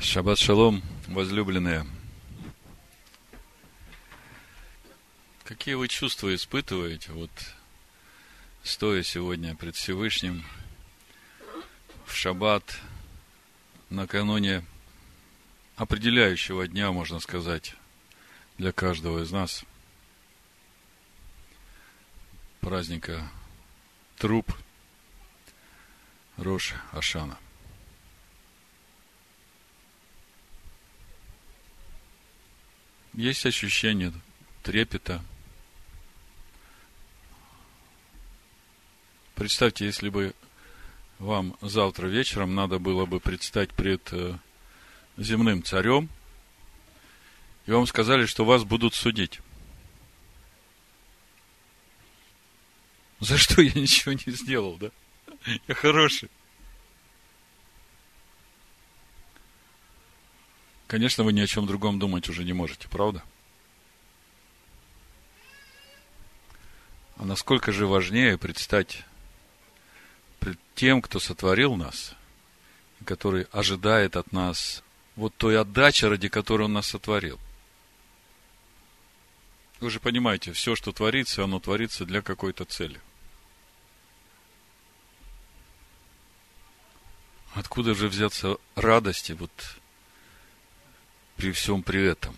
Шаббат шалом, возлюбленные. Какие вы чувства испытываете, вот стоя сегодня пред Всевышним в шаббат, накануне определяющего дня, можно сказать, для каждого из нас, праздника труп Рош Ашана – Есть ощущение трепета. Представьте, если бы вам завтра вечером надо было бы предстать пред э, земным царем, и вам сказали, что вас будут судить. За что я ничего не сделал, да? Я хороший. Конечно, вы ни о чем другом думать уже не можете, правда? А насколько же важнее предстать пред тем, кто сотворил нас, который ожидает от нас вот той отдачи, ради которой он нас сотворил. Вы же понимаете, все, что творится, оно творится для какой-то цели. Откуда же взяться радости вот при всем при этом.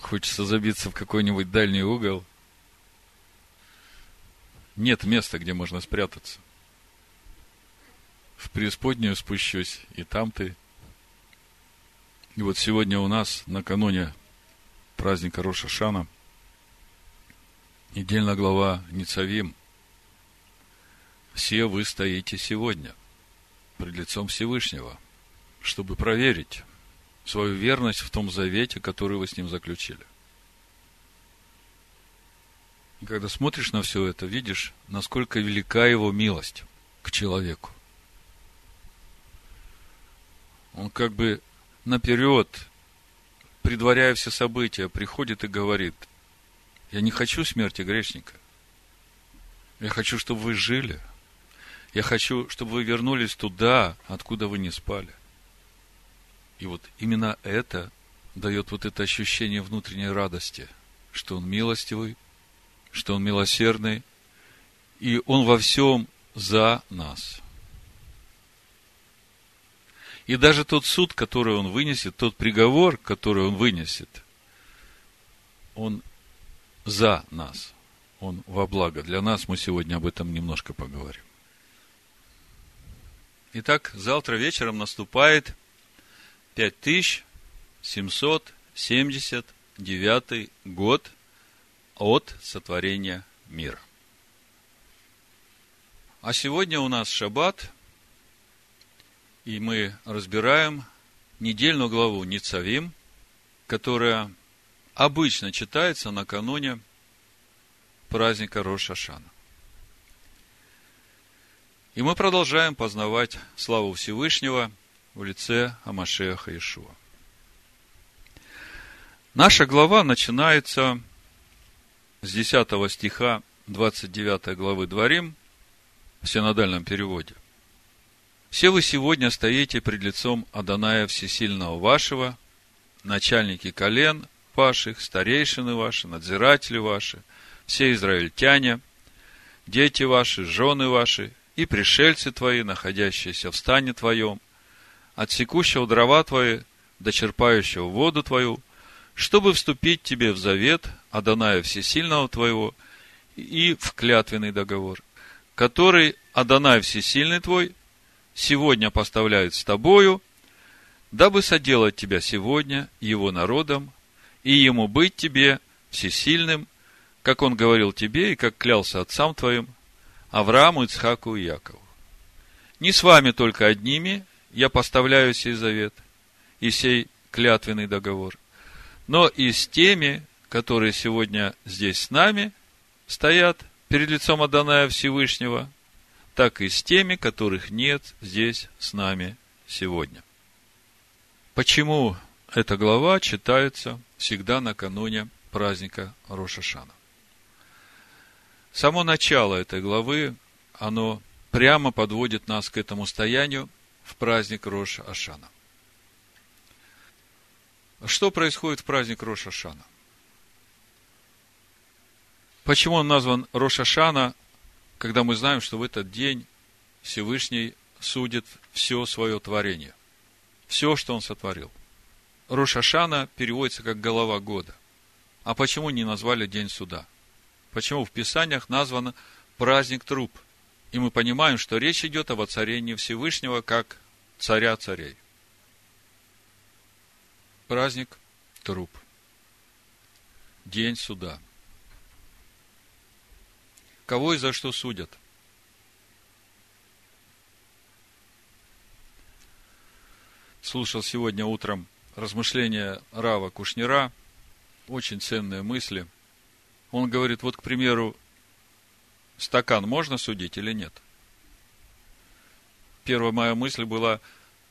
Хочется забиться в какой-нибудь дальний угол. Нет места, где можно спрятаться. В преисподнюю спущусь, и там ты. И вот сегодня у нас, накануне праздника Роша Шана, недельная глава Ницавим. Все вы стоите сегодня пред лицом Всевышнего – чтобы проверить свою верность в том завете, который вы с ним заключили. И когда смотришь на все это, видишь, насколько велика его милость к человеку. Он как бы наперед, предваряя все события, приходит и говорит, я не хочу смерти грешника. Я хочу, чтобы вы жили. Я хочу, чтобы вы вернулись туда, откуда вы не спали. И вот именно это дает вот это ощущение внутренней радости, что Он милостивый, что Он милосердный, и Он во всем за нас. И даже тот суд, который Он вынесет, тот приговор, который Он вынесет, он за нас. Он во благо. Для нас мы сегодня об этом немножко поговорим. Итак, завтра вечером наступает 5779 год от сотворения мира. А сегодня у нас шаббат, и мы разбираем недельную главу Ницавим, которая обычно читается накануне праздника Рошашана. И мы продолжаем познавать славу Всевышнего – в лице Амашеха Ишуа. Наша глава начинается с 10 стиха 29 главы Дворим в синодальном переводе. «Все вы сегодня стоите пред лицом Аданая Всесильного вашего, начальники колен ваших, старейшины ваши, надзиратели ваши, все израильтяне, дети ваши, жены ваши и пришельцы твои, находящиеся в стане твоем, отсекущего дрова твои, дочерпающего воду твою, чтобы вступить тебе в завет Аданая Всесильного твоего и в клятвенный договор, который Адонай Всесильный твой сегодня поставляет с тобою, дабы соделать тебя сегодня его народом, и ему быть тебе всесильным, как он говорил тебе и как клялся отцам твоим, Аврааму, Ицхаку и Якову. Не с вами только одними, я поставляю сей завет и сей клятвенный договор, но и с теми, которые сегодня здесь с нами стоят перед лицом Аданая Всевышнего, так и с теми, которых нет здесь с нами сегодня. Почему эта глава читается всегда накануне праздника Рошашана? Само начало этой главы, оно прямо подводит нас к этому состоянию, в праздник Роша Ашана. Что происходит в праздник Роша Ашана? Почему он назван Роша Ашана, когда мы знаем, что в этот день Всевышний судит все свое творение, все, что он сотворил. Рошашана переводится как голова года. А почему не назвали День суда? Почему в Писаниях назван праздник труп? И мы понимаем, что речь идет о воцарении Всевышнего как царя царей. Праздник труп. День суда. Кого и за что судят? Слушал сегодня утром размышления Рава Кушнира, очень ценные мысли. Он говорит, вот, к примеру, стакан можно судить или нет? Первая моя мысль была,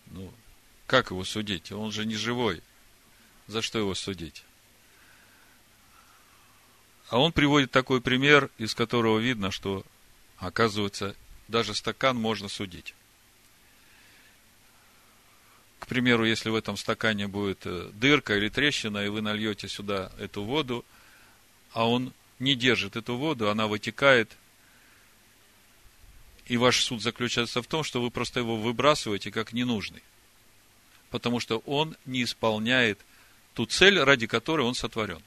ну, как его судить? Он же не живой. За что его судить? А он приводит такой пример, из которого видно, что, оказывается, даже стакан можно судить. К примеру, если в этом стакане будет э, дырка или трещина, и вы нальете сюда эту воду, а он не держит эту воду, она вытекает, и ваш суд заключается в том, что вы просто его выбрасываете как ненужный. Потому что он не исполняет ту цель, ради которой он сотворен.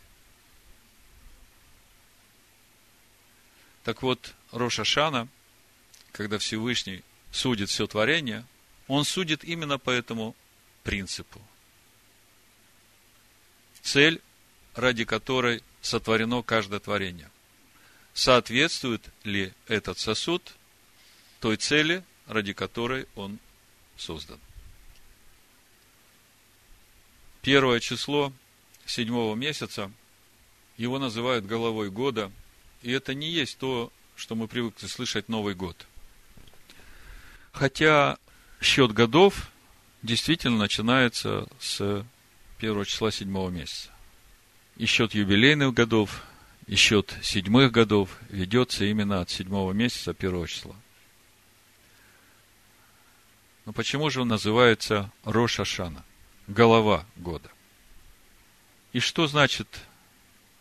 Так вот, Роша Шана, когда Всевышний судит все творение, он судит именно по этому принципу. Цель, ради которой сотворено каждое творение. Соответствует ли этот сосуд той цели, ради которой он создан? Первое число седьмого месяца, его называют головой года, и это не есть то, что мы привыкли слышать Новый год. Хотя счет годов действительно начинается с первого числа седьмого месяца. И счет юбилейных годов, и счет седьмых годов ведется именно от седьмого месяца первого числа. Но почему же он называется Рош Ашана? Голова года. И что значит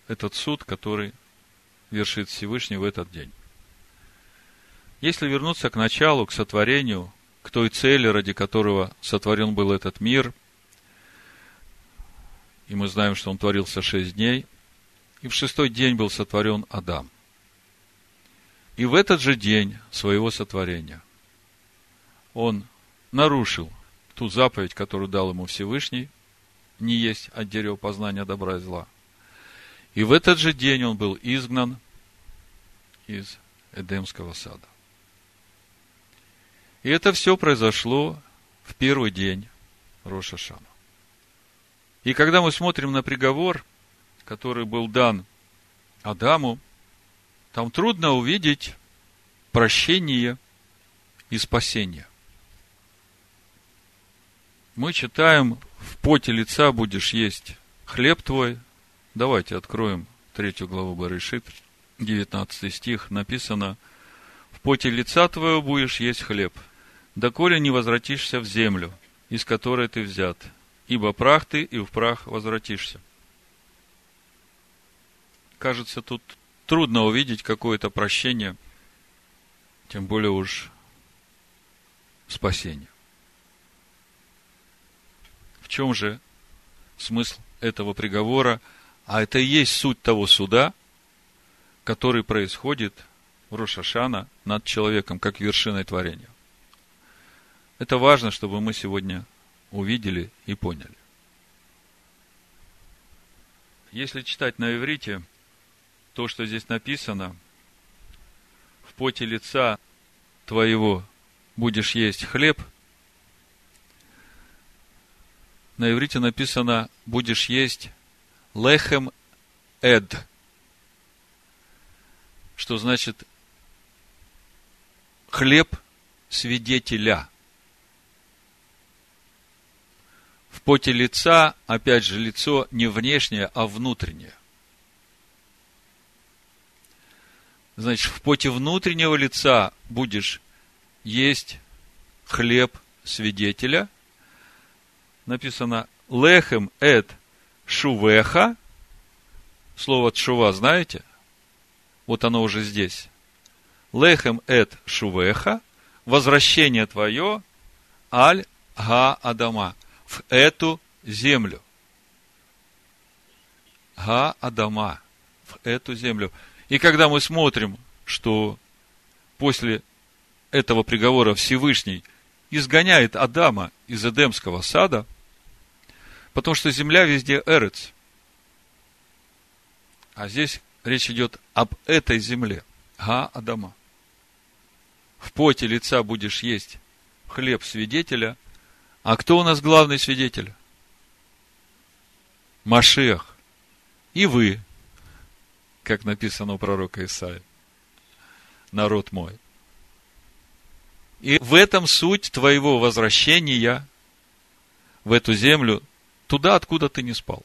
этот суд, который вершит Всевышний в этот день? Если вернуться к началу, к сотворению, к той цели, ради которого сотворен был этот мир. И мы знаем, что он творился шесть дней. И в шестой день был сотворен Адам. И в этот же день своего сотворения он нарушил ту заповедь, которую дал ему Всевышний, не есть от дерева познания добра и зла. И в этот же день он был изгнан из Эдемского сада. И это все произошло в первый день Роша Шана. И когда мы смотрим на приговор, который был дан Адаму, там трудно увидеть прощение и спасение. Мы читаем, в поте лица будешь есть хлеб твой. Давайте откроем третью главу Барышит, 19 стих, написано, в поте лица твоего будешь есть хлеб – доколе не возвратишься в землю, из которой ты взят, ибо прах ты и в прах возвратишься. Кажется, тут трудно увидеть какое-то прощение, тем более уж спасение. В чем же смысл этого приговора? А это и есть суть того суда, который происходит в Рошашана над человеком, как вершиной творения. Это важно, чтобы мы сегодня увидели и поняли. Если читать на иврите, то, что здесь написано, в поте лица твоего будешь есть хлеб, на иврите написано, будешь есть лехем эд, что значит хлеб свидетеля – В поте лица, опять же, лицо не внешнее, а внутреннее. Значит, в поте внутреннего лица будешь есть хлеб свидетеля. Написано лехем эт шувеха. Слово шува знаете? Вот оно уже здесь. Лехем эт шувеха. Возвращение твое аль га адама. В эту землю. Га Адама. В эту землю. И когда мы смотрим, что после этого приговора Всевышний изгоняет Адама из Эдемского сада, потому что земля везде Эрец. А здесь речь идет об этой земле. Га Адама. В поте лица будешь есть хлеб свидетеля. А кто у нас главный свидетель? Машех. И вы, как написано у пророка Исаия. Народ мой. И в этом суть твоего возвращения в эту землю, туда, откуда ты не спал.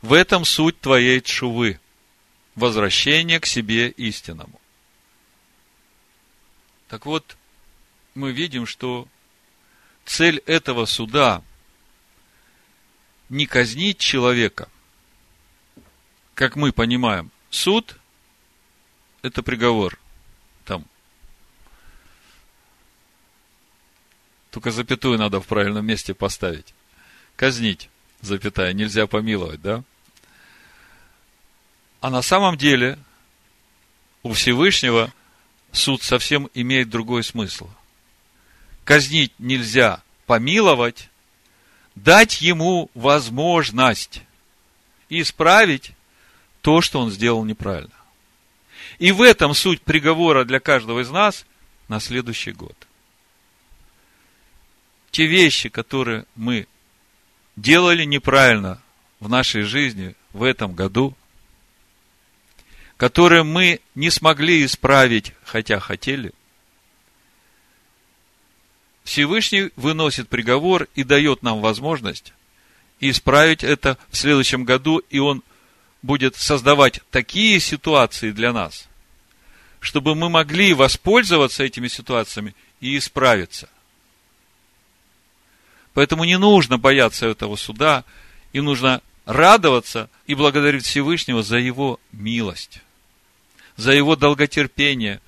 В этом суть твоей чувы, возвращение к себе истинному. Так вот, мы видим, что цель этого суда не казнить человека, как мы понимаем. Суд – это приговор. Там. Только запятую надо в правильном месте поставить. Казнить, запятая, нельзя помиловать, да? А на самом деле у Всевышнего суд совсем имеет другой смысл. Казнить нельзя помиловать, дать ему возможность исправить то, что он сделал неправильно. И в этом суть приговора для каждого из нас на следующий год. Те вещи, которые мы делали неправильно в нашей жизни в этом году, которые мы не смогли исправить, хотя хотели – Всевышний выносит приговор и дает нам возможность исправить это в следующем году, и Он будет создавать такие ситуации для нас, чтобы мы могли воспользоваться этими ситуациями и исправиться. Поэтому не нужно бояться этого суда, и нужно радоваться и благодарить Всевышнего за его милость, за его долготерпение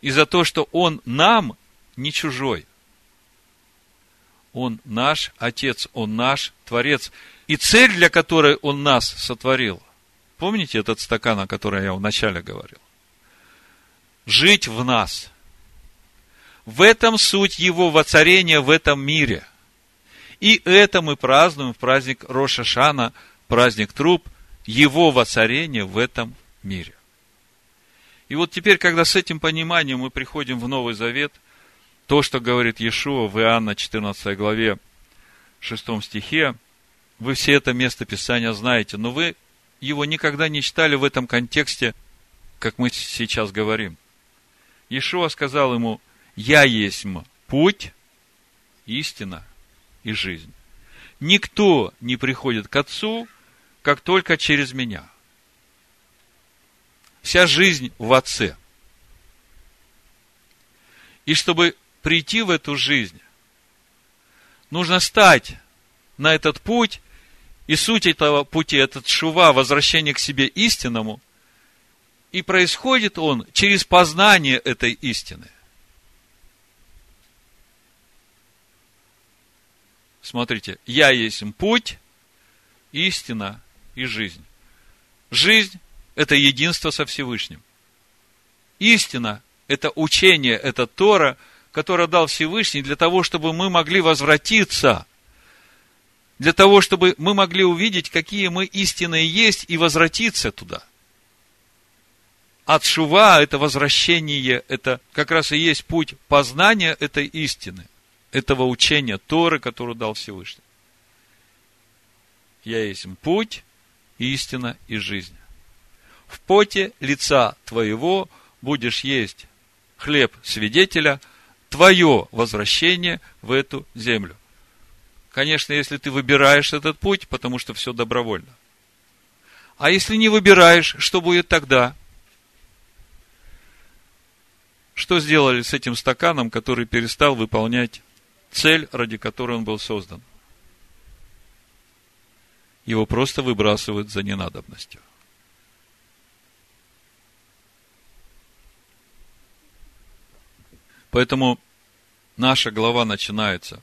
и за то, что он нам не чужой. Он наш Отец, Он наш Творец. И цель, для которой Он нас сотворил, помните этот стакан, о котором я вначале говорил? Жить в нас. В этом суть Его воцарения в этом мире. И это мы празднуем в праздник Роша Шана, праздник труп, Его воцарения в этом мире. И вот теперь, когда с этим пониманием мы приходим в Новый Завет – то, что говорит Иешуа в Иоанна 14 главе 6 стихе, вы все это место Писания знаете, но вы его никогда не читали в этом контексте, как мы сейчас говорим. Иешуа сказал ему, «Я есть путь, истина и жизнь. Никто не приходит к Отцу, как только через меня». Вся жизнь в Отце. И чтобы прийти в эту жизнь, нужно стать на этот путь, и суть этого пути, этот шува, возвращение к себе истинному, и происходит он через познание этой истины. Смотрите, я есть путь, истина и жизнь. Жизнь – это единство со Всевышним. Истина – это учение, это Тора – которое дал Всевышний для того, чтобы мы могли возвратиться, для того, чтобы мы могли увидеть, какие мы истинные есть, и возвратиться туда. От шува – это возвращение, это как раз и есть путь познания этой истины, этого учения Торы, которую дал Всевышний. Я есть путь, истина и жизнь. В поте лица твоего будешь есть хлеб свидетеля – твое возвращение в эту землю. Конечно, если ты выбираешь этот путь, потому что все добровольно. А если не выбираешь, что будет тогда? Что сделали с этим стаканом, который перестал выполнять цель, ради которой он был создан. Его просто выбрасывают за ненадобностью. Поэтому наша глава начинается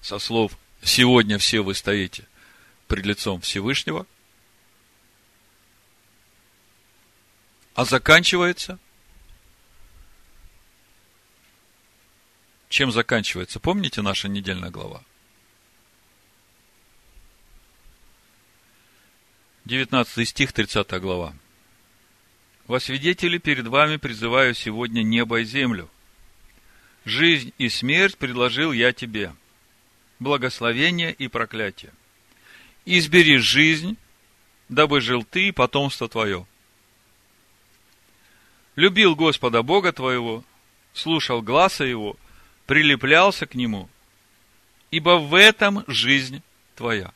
со слов «Сегодня все вы стоите пред лицом Всевышнего», а заканчивается Чем заканчивается? Помните наша недельная глава? 19 стих, 30 глава. «Во свидетели перед вами призываю сегодня небо и землю. Жизнь и смерть предложил я тебе, благословение и проклятие. Избери жизнь, дабы жил ты и потомство твое. Любил Господа Бога твоего, слушал гласа Его прилеплялся к нему, ибо в этом жизнь твоя.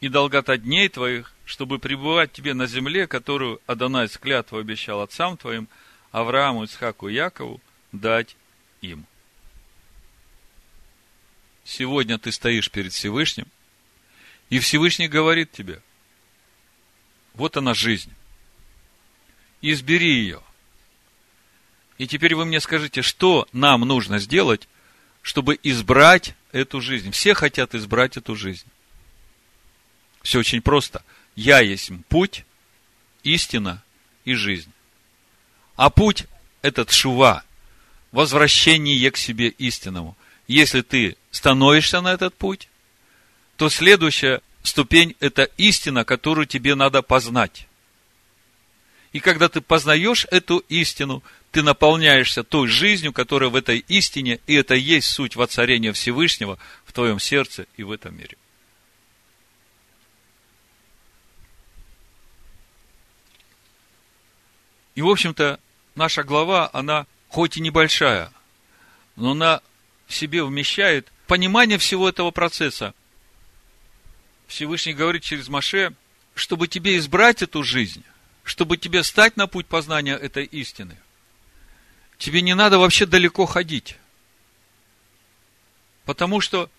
И долгота дней твоих, чтобы пребывать тебе на земле, которую Адонай с обещал отцам твоим, Аврааму, Исхаку и Якову, дать им. Сегодня ты стоишь перед Всевышним, и Всевышний говорит тебе, вот она жизнь. Избери ее. И теперь вы мне скажите, что нам нужно сделать, чтобы избрать эту жизнь? Все хотят избрать эту жизнь. Все очень просто. Я есть путь, истина и жизнь. А путь – этот шува, возвращение к себе истинному. Если ты становишься на этот путь, то следующая ступень – это истина, которую тебе надо познать. И когда ты познаешь эту истину – ты наполняешься той жизнью, которая в этой истине, и это есть суть воцарения Всевышнего в твоем сердце и в этом мире. И, в общем-то, наша глава, она хоть и небольшая, но она в себе вмещает понимание всего этого процесса. Всевышний говорит через Маше, чтобы тебе избрать эту жизнь, чтобы тебе стать на путь познания этой истины – тебе не надо вообще далеко ходить. Потому что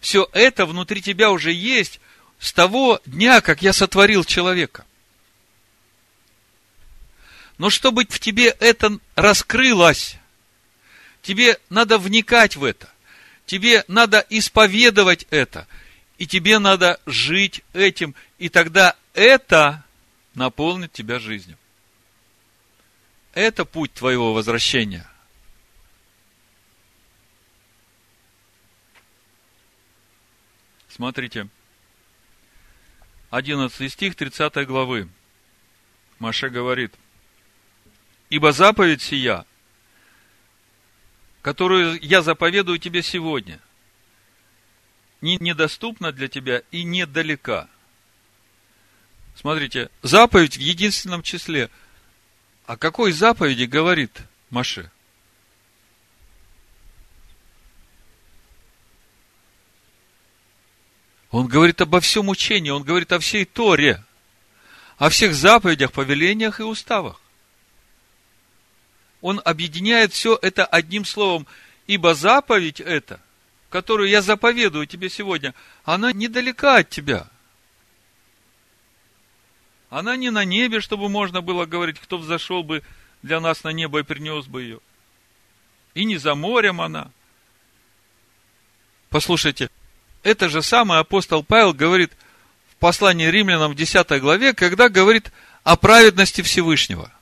все это внутри тебя уже есть с того дня, как я сотворил человека. Но чтобы в тебе это раскрылось, тебе надо вникать в это. Тебе надо исповедовать это. И тебе надо жить этим. И тогда это наполнит тебя жизнью. Это путь твоего возвращения. Смотрите. 11 стих 30 главы. Маше говорит. Ибо заповедь сия, которую я заповедую тебе сегодня, не недоступна для тебя и недалека. Смотрите, заповедь в единственном числе – о какой заповеди говорит Маше? Он говорит обо всем учении, он говорит о всей Торе, о всех заповедях, повелениях и уставах. Он объединяет все это одним словом, ибо заповедь эта, которую я заповедую тебе сегодня, она недалека от тебя – она не на небе, чтобы можно было говорить, кто взошел бы для нас на небо и принес бы ее. И не за морем она. Послушайте, это же самый апостол Павел говорит в послании римлянам в 10 главе, когда говорит о праведности Всевышнего.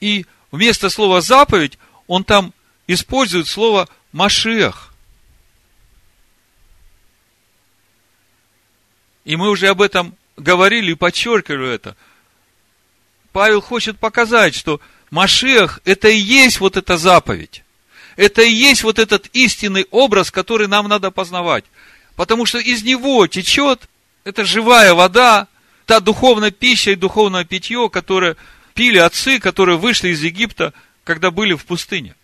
И вместо слова заповедь он там использует слово Машиах. И мы уже об этом говорили и подчеркивали это. Павел хочет показать, что Машех – это и есть вот эта заповедь. Это и есть вот этот истинный образ, который нам надо познавать. Потому что из него течет эта живая вода, та духовная пища и духовное питье, которое пили отцы, которые вышли из Египта, когда были в пустыне.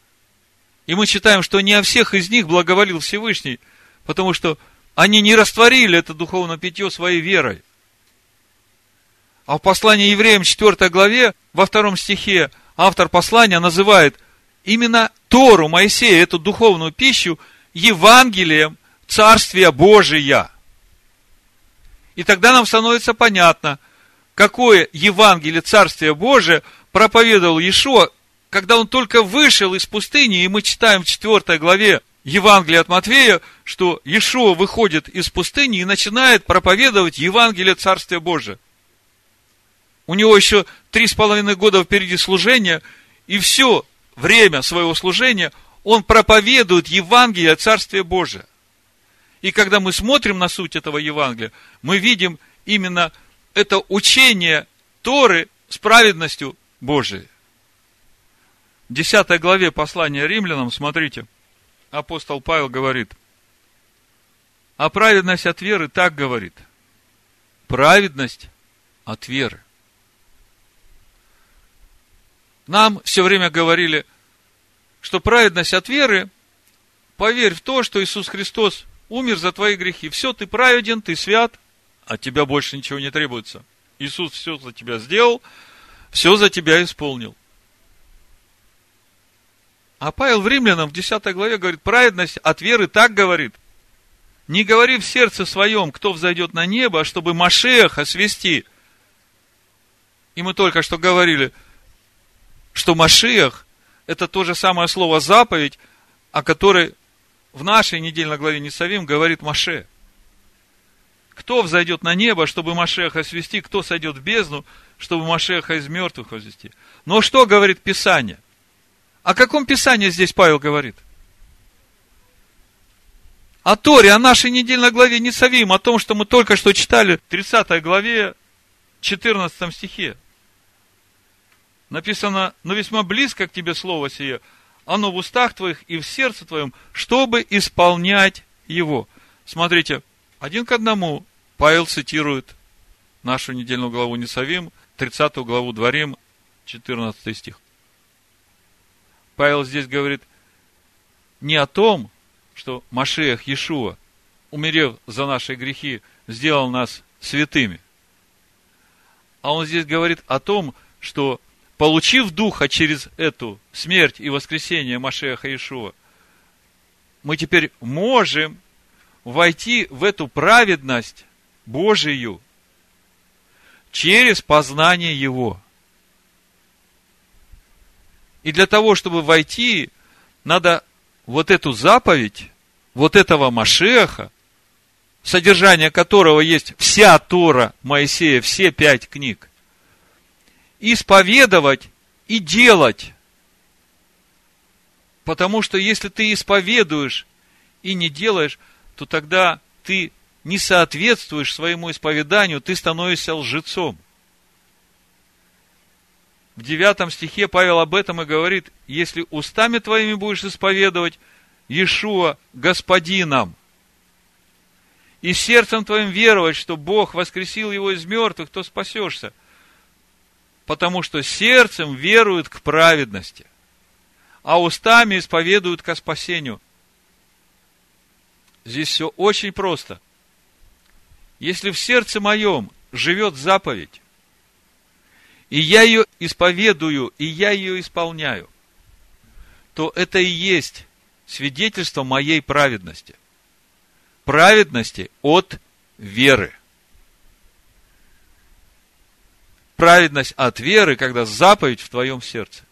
И мы читаем, что не о всех из них благоволил Всевышний, потому что они не растворили это духовное питье своей верой. А в послании евреям 4 главе, во втором стихе, автор послания называет именно Тору Моисея, эту духовную пищу, Евангелием Царствия Божия. И тогда нам становится понятно, какое Евангелие Царствия Божия проповедовал Иешуа, когда он только вышел из пустыни, и мы читаем в 4 главе Евангелия от Матвея, что Иешуа выходит из пустыни и начинает проповедовать Евангелие Царствия Божия. У него еще три с половиной года впереди служения, и все время своего служения он проповедует Евангелие Царствия Божия. И когда мы смотрим на суть этого Евангелия, мы видим именно это учение Торы с праведностью Божией. В 10 главе послания римлянам, смотрите, апостол Павел говорит, а праведность от веры так говорит. Праведность от веры. Нам все время говорили, что праведность от веры, поверь в то, что Иисус Христос умер за твои грехи. Все, ты праведен, ты свят, от тебя больше ничего не требуется. Иисус все за тебя сделал, все за тебя исполнил. А Павел в Римлянам в 10 главе говорит, праведность от веры так говорит. Не говори в сердце своем, кто взойдет на небо, чтобы Машеха свести. И мы только что говорили, что Машех – это то же самое слово заповедь, о которой в нашей недельной главе Несавим говорит Маше. Кто взойдет на небо, чтобы Машеха свести, кто сойдет в бездну, чтобы Машеха из мертвых возвести. Но что говорит Писание? О каком Писании здесь Павел говорит? О Торе, о нашей недельной главе Несавим, о том, что мы только что читали в 30 главе, 14 стихе. Написано, но весьма близко к тебе слово сие, оно в устах твоих и в сердце твоем, чтобы исполнять его. Смотрите, один к одному Павел цитирует нашу недельную главу Несавим, 30 главу Дворим, 14 стих. Павел здесь говорит не о том, что Машех Иешуа, умерев за наши грехи, сделал нас святыми. А он здесь говорит о том, что получив Духа через эту смерть и воскресение Машеха Иешуа, мы теперь можем войти в эту праведность Божию через познание Его – и для того, чтобы войти, надо вот эту заповедь, вот этого Машеха, содержание которого есть вся Тора Моисея, все пять книг, исповедовать и делать. Потому что если ты исповедуешь и не делаешь, то тогда ты не соответствуешь своему исповеданию, ты становишься лжецом в девятом стихе Павел об этом и говорит, если устами твоими будешь исповедовать Иешуа Господином, и сердцем твоим веровать, что Бог воскресил его из мертвых, то спасешься. Потому что сердцем веруют к праведности, а устами исповедуют ко спасению. Здесь все очень просто. Если в сердце моем живет заповедь, и я ее исповедую, и я ее исполняю, то это и есть свидетельство моей праведности. Праведности от веры. Праведность от веры, когда заповедь в твоем сердце.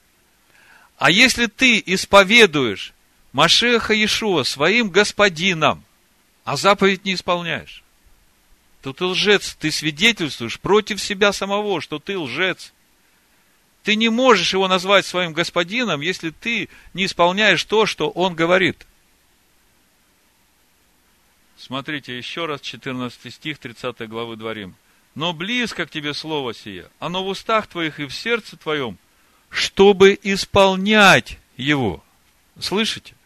А если ты исповедуешь Машеха Иешуа своим господином, а заповедь не исполняешь, то ты лжец, ты свидетельствуешь против себя самого, что ты лжец. Ты не можешь его назвать своим господином, если ты не исполняешь то, что он говорит. Смотрите, еще раз 14 стих 30 главы Дворим. Но близко к тебе слово сие, оно в устах твоих и в сердце твоем, чтобы исполнять его. Слышите?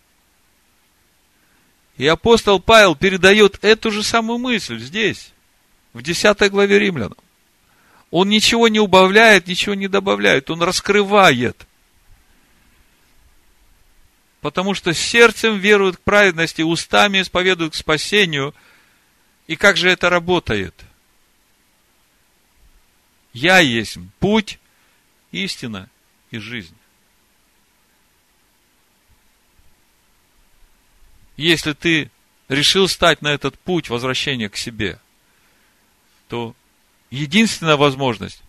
И апостол Павел передает эту же самую мысль здесь в 10 главе Римлянам. Он ничего не убавляет, ничего не добавляет, он раскрывает. Потому что сердцем веруют к праведности, устами исповедуют к спасению. И как же это работает? Я есть путь, истина и жизнь. Если ты решил стать на этот путь возвращения к себе, то единственная возможность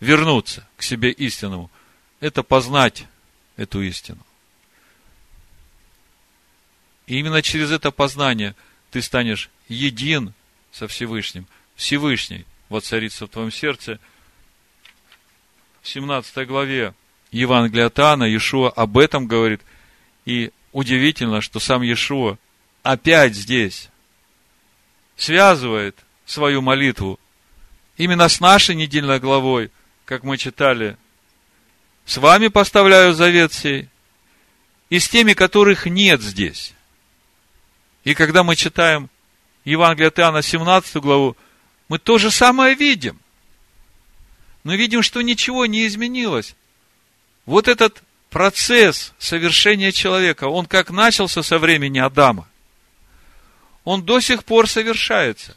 вернуться к себе истинному – это познать эту истину. И именно через это познание ты станешь един со Всевышним. Всевышний воцарится в твоем сердце. В 17 главе Евангелия от Иоанна Иешуа об этом говорит. И удивительно, что сам Иешуа опять здесь связывает свою молитву именно с нашей недельной главой, как мы читали. С вами поставляю завет сей, и с теми, которых нет здесь. И когда мы читаем Евангелие от Иоанна, 17 главу, мы то же самое видим. Мы видим, что ничего не изменилось. Вот этот процесс совершения человека, он как начался со времени Адама, он до сих пор совершается.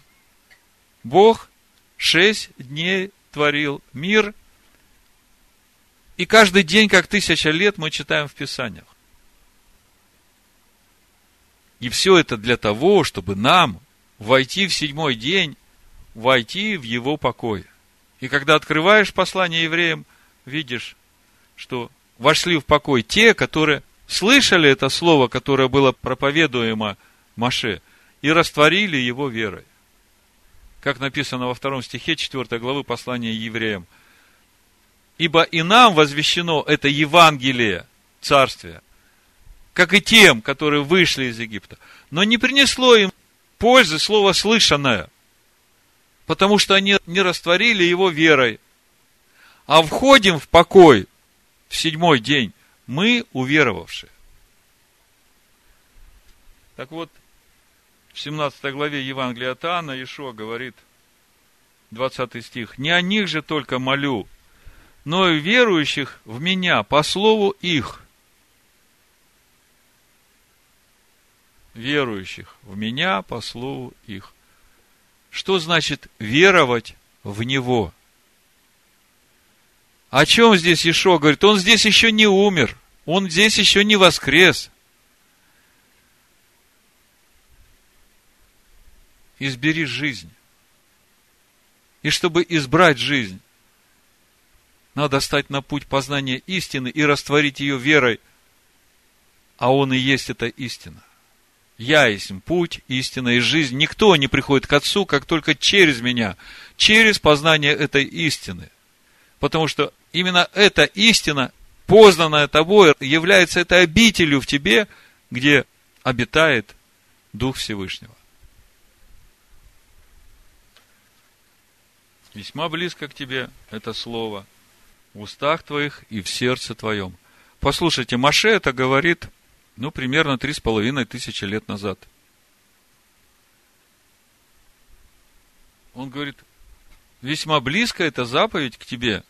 Бог шесть дней творил мир, и каждый день, как тысяча лет, мы читаем в Писаниях. И все это для того, чтобы нам войти в седьмой день, войти в его покой. И когда открываешь послание евреям, видишь, что вошли в покой те, которые слышали это слово, которое было проповедуемо Маше, и растворили его верой. Как написано во втором стихе 4 главы послания евреям. Ибо и нам возвещено это Евангелие Царствия, как и тем, которые вышли из Египта. Но не принесло им пользы слово слышанное, потому что они не растворили его верой. А входим в покой в седьмой день мы уверовавшие. Так вот, в 17 главе Евангелия от Иоанна Ишуа говорит, 20 стих, «Не о них же только молю, но и верующих в меня по слову их». Верующих в меня по слову их. Что значит веровать в Него? О чем здесь Ишо говорит? Он здесь еще не умер. Он здесь еще не воскрес. Избери жизнь. И чтобы избрать жизнь, надо стать на путь познания истины и растворить ее верой, а он и есть эта истина. Я есть путь, истина и жизнь. Никто не приходит к Отцу, как только через меня, через познание этой истины. Потому что именно эта истина, познанная тобой, является этой обителью в тебе, где обитает Дух Всевышнего. Весьма близко к тебе это слово в устах твоих и в сердце твоем. Послушайте, Маше это говорит, ну, примерно три с половиной тысячи лет назад. Он говорит, весьма близко эта заповедь к тебе,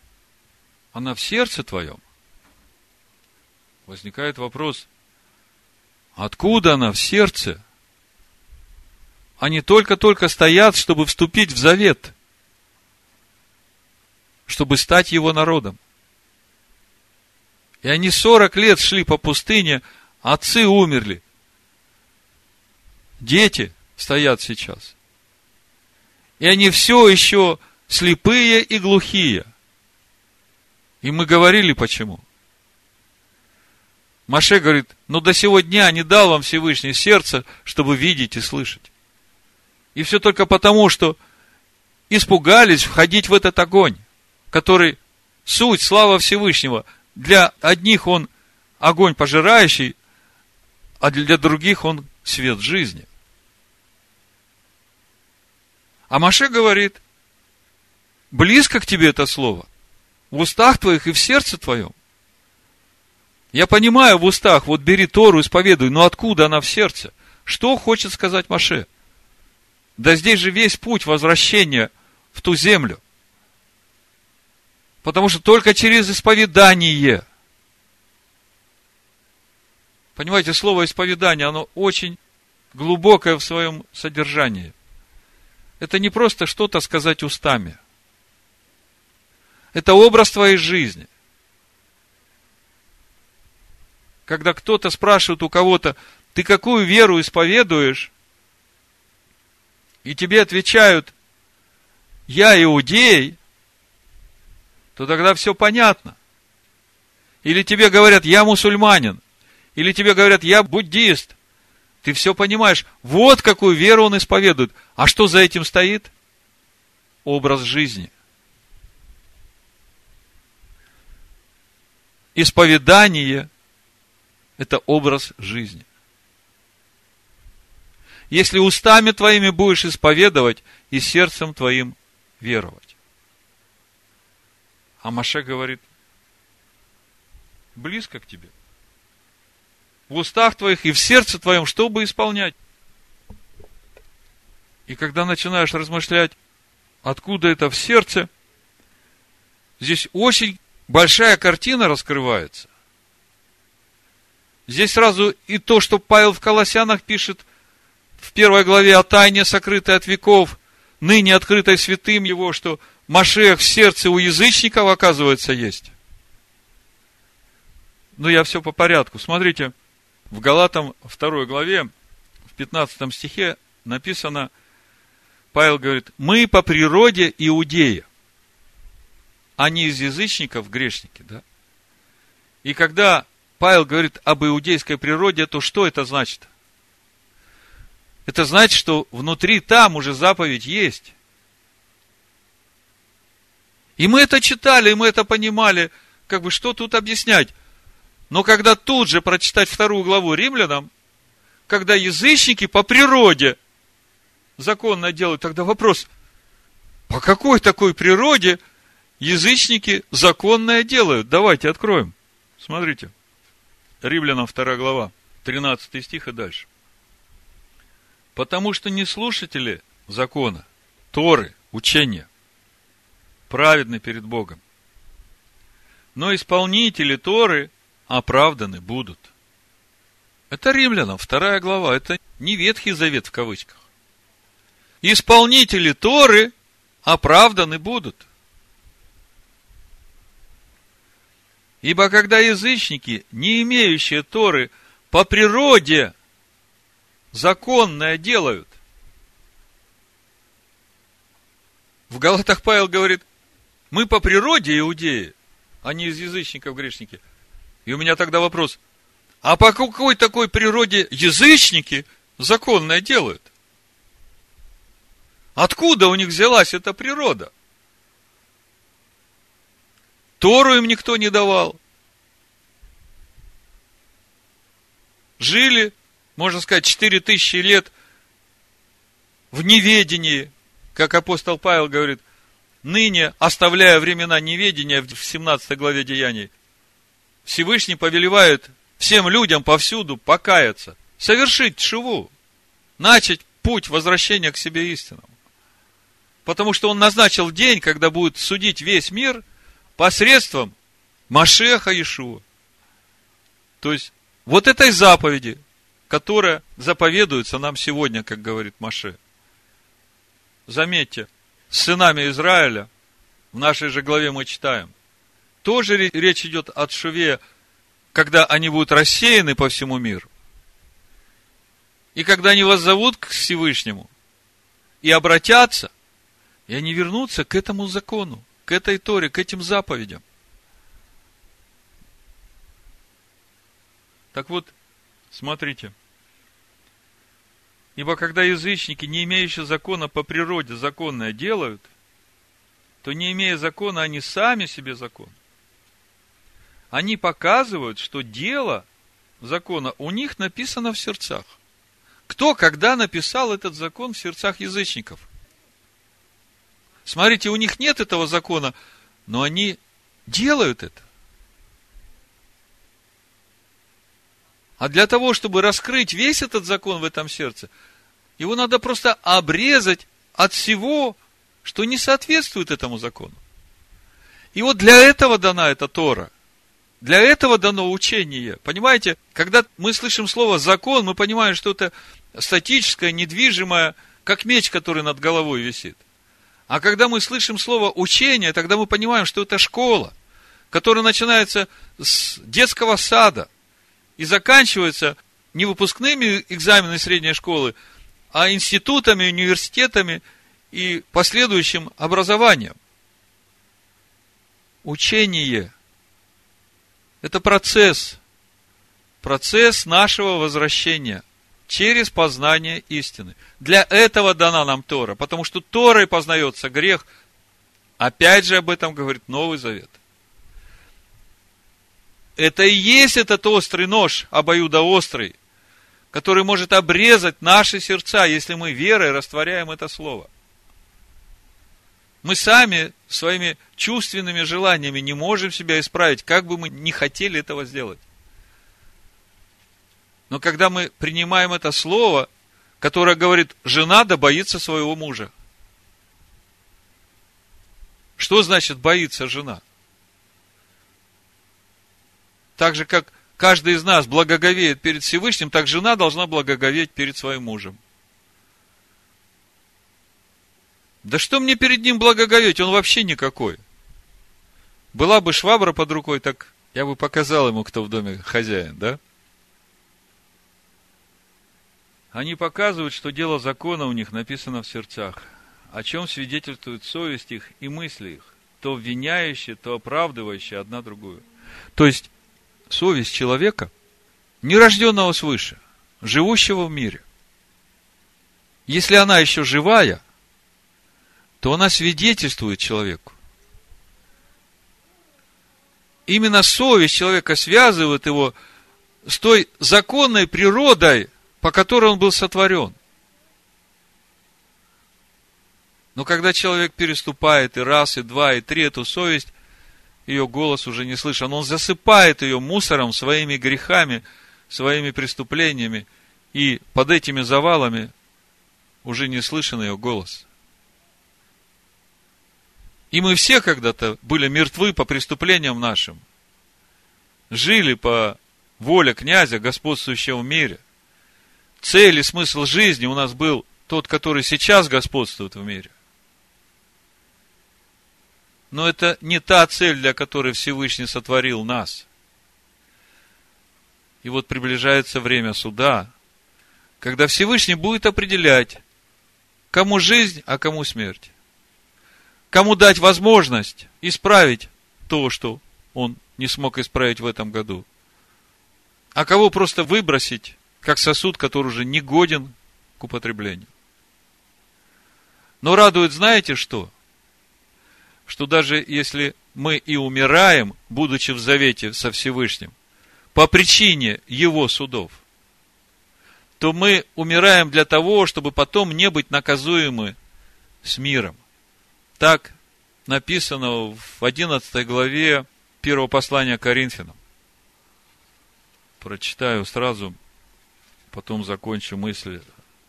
она в сердце твоем. Возникает вопрос, откуда она в сердце? Они только-только стоят, чтобы вступить в завет – чтобы стать его народом. И они 40 лет шли по пустыне, отцы умерли. Дети стоят сейчас. И они все еще слепые и глухие. И мы говорили почему. Маше говорит, ну до сего дня не дал вам Всевышний сердце, чтобы видеть и слышать. И все только потому, что испугались входить в этот огонь который суть, слава Всевышнего. Для одних он огонь пожирающий, а для других он свет жизни. А Маше говорит, близко к тебе это слово, в устах твоих и в сердце твоем. Я понимаю в устах, вот бери Тору, исповедуй, но откуда она в сердце? Что хочет сказать Маше? Да здесь же весь путь возвращения в ту землю. Потому что только через исповедание. Понимаете, слово исповедание, оно очень глубокое в своем содержании. Это не просто что-то сказать устами. Это образ твоей жизни. когда кто-то спрашивает у кого-то, ты какую веру исповедуешь, и тебе отвечают, я иудей, то тогда все понятно. Или тебе говорят, я мусульманин. Или тебе говорят, я буддист. Ты все понимаешь. Вот какую веру он исповедует. А что за этим стоит? Образ жизни. Исповедание – это образ жизни. Если устами твоими будешь исповедовать и сердцем твоим веровать. А Маше говорит, близко к тебе. В устах твоих и в сердце твоем, чтобы исполнять. И когда начинаешь размышлять, откуда это в сердце, здесь очень большая картина раскрывается. Здесь сразу и то, что Павел в Колоссянах пишет в первой главе о тайне, сокрытой от веков, ныне открытой святым его, что Машех в сердце у язычников, оказывается, есть. Но я все по порядку. Смотрите, в Галатам второй главе, в 15 стихе написано, Павел говорит, мы по природе иудеи, а не из язычников грешники, да? И когда Павел говорит об иудейской природе, то что это значит? Это значит, что внутри там уже заповедь есть. И мы это читали, и мы это понимали, как бы что тут объяснять. Но когда тут же прочитать вторую главу римлянам, когда язычники по природе законно делают, тогда вопрос, по какой такой природе язычники законное делают? Давайте откроем. Смотрите. Римлянам 2 глава, 13 стих и дальше. Потому что не слушатели закона, Торы, учения, праведны перед Богом. Но исполнители Торы оправданы будут. Это римлянам, вторая глава, это не Ветхий Завет в кавычках. Исполнители Торы оправданы будут. Ибо когда язычники, не имеющие Торы, по природе законное делают. В Галатах Павел говорит, мы по природе иудеи, а не из язычников грешники. И у меня тогда вопрос, а по какой такой природе язычники законное делают? Откуда у них взялась эта природа? Тору им никто не давал. Жили можно сказать, четыре тысячи лет в неведении, как апостол Павел говорит, ныне, оставляя времена неведения в 17 главе Деяний, Всевышний повелевает всем людям повсюду покаяться, совершить шиву, начать путь возвращения к себе истинному. Потому что он назначил день, когда будет судить весь мир посредством Машеха Ишуа. То есть, вот этой заповеди, которая заповедуется нам сегодня, как говорит Маше. Заметьте, с сынами Израиля, в нашей же главе мы читаем, тоже речь идет о Шуве, когда они будут рассеяны по всему миру. И когда они вас зовут к Всевышнему и обратятся, и они вернутся к этому закону, к этой Торе, к этим заповедям. Так вот, Смотрите. Ибо когда язычники, не имеющие закона по природе, законное делают, то не имея закона, они сами себе закон. Они показывают, что дело закона у них написано в сердцах. Кто когда написал этот закон в сердцах язычников? Смотрите, у них нет этого закона, но они делают это. А для того, чтобы раскрыть весь этот закон в этом сердце, его надо просто обрезать от всего, что не соответствует этому закону. И вот для этого дана эта Тора. Для этого дано учение. Понимаете, когда мы слышим слово закон, мы понимаем, что это статическое, недвижимое, как меч, который над головой висит. А когда мы слышим слово учение, тогда мы понимаем, что это школа, которая начинается с детского сада – и заканчивается не выпускными экзаменами средней школы, а институтами, университетами и последующим образованием. Учение – это процесс, процесс нашего возвращения через познание истины. Для этого дана нам Тора, потому что Торой познается грех. Опять же об этом говорит Новый Завет. Это и есть этот острый нож, обоюдоострый, который может обрезать наши сердца, если мы верой растворяем это слово. Мы сами своими чувственными желаниями не можем себя исправить, как бы мы не хотели этого сделать. Но когда мы принимаем это слово, которое говорит, жена да боится своего мужа. Что значит боится жена? Так же, как каждый из нас благоговеет перед Всевышним, так жена должна благоговеть перед своим мужем. Да что мне перед ним благоговеть? Он вообще никакой. Была бы швабра под рукой, так я бы показал ему, кто в доме хозяин, да? Они показывают, что дело закона у них написано в сердцах, о чем свидетельствует совесть их и мысли их, то обвиняющие, то оправдывающие одна другую. То есть, совесть человека, нерожденного свыше, живущего в мире, если она еще живая, то она свидетельствует человеку. Именно совесть человека связывает его с той законной природой, по которой он был сотворен. Но когда человек переступает и раз, и два, и три эту совесть, ее голос уже не слышен. Он засыпает ее мусором, своими грехами, своими преступлениями, и под этими завалами уже не слышен ее голос. И мы все когда-то были мертвы по преступлениям нашим. Жили по воле князя, господствующего в мире. Цель и смысл жизни у нас был тот, который сейчас господствует в мире. Но это не та цель, для которой Всевышний сотворил нас. И вот приближается время суда, когда Всевышний будет определять, кому жизнь, а кому смерть. Кому дать возможность исправить то, что он не смог исправить в этом году. А кого просто выбросить, как сосуд, который уже не годен к употреблению. Но радует, знаете что? Что даже если мы и умираем, будучи в завете со Всевышним, по причине Его судов, то мы умираем для того, чтобы потом не быть наказуемы с миром. Так написано в 11 главе первого послания Коринфянам. Прочитаю сразу, потом закончу мысль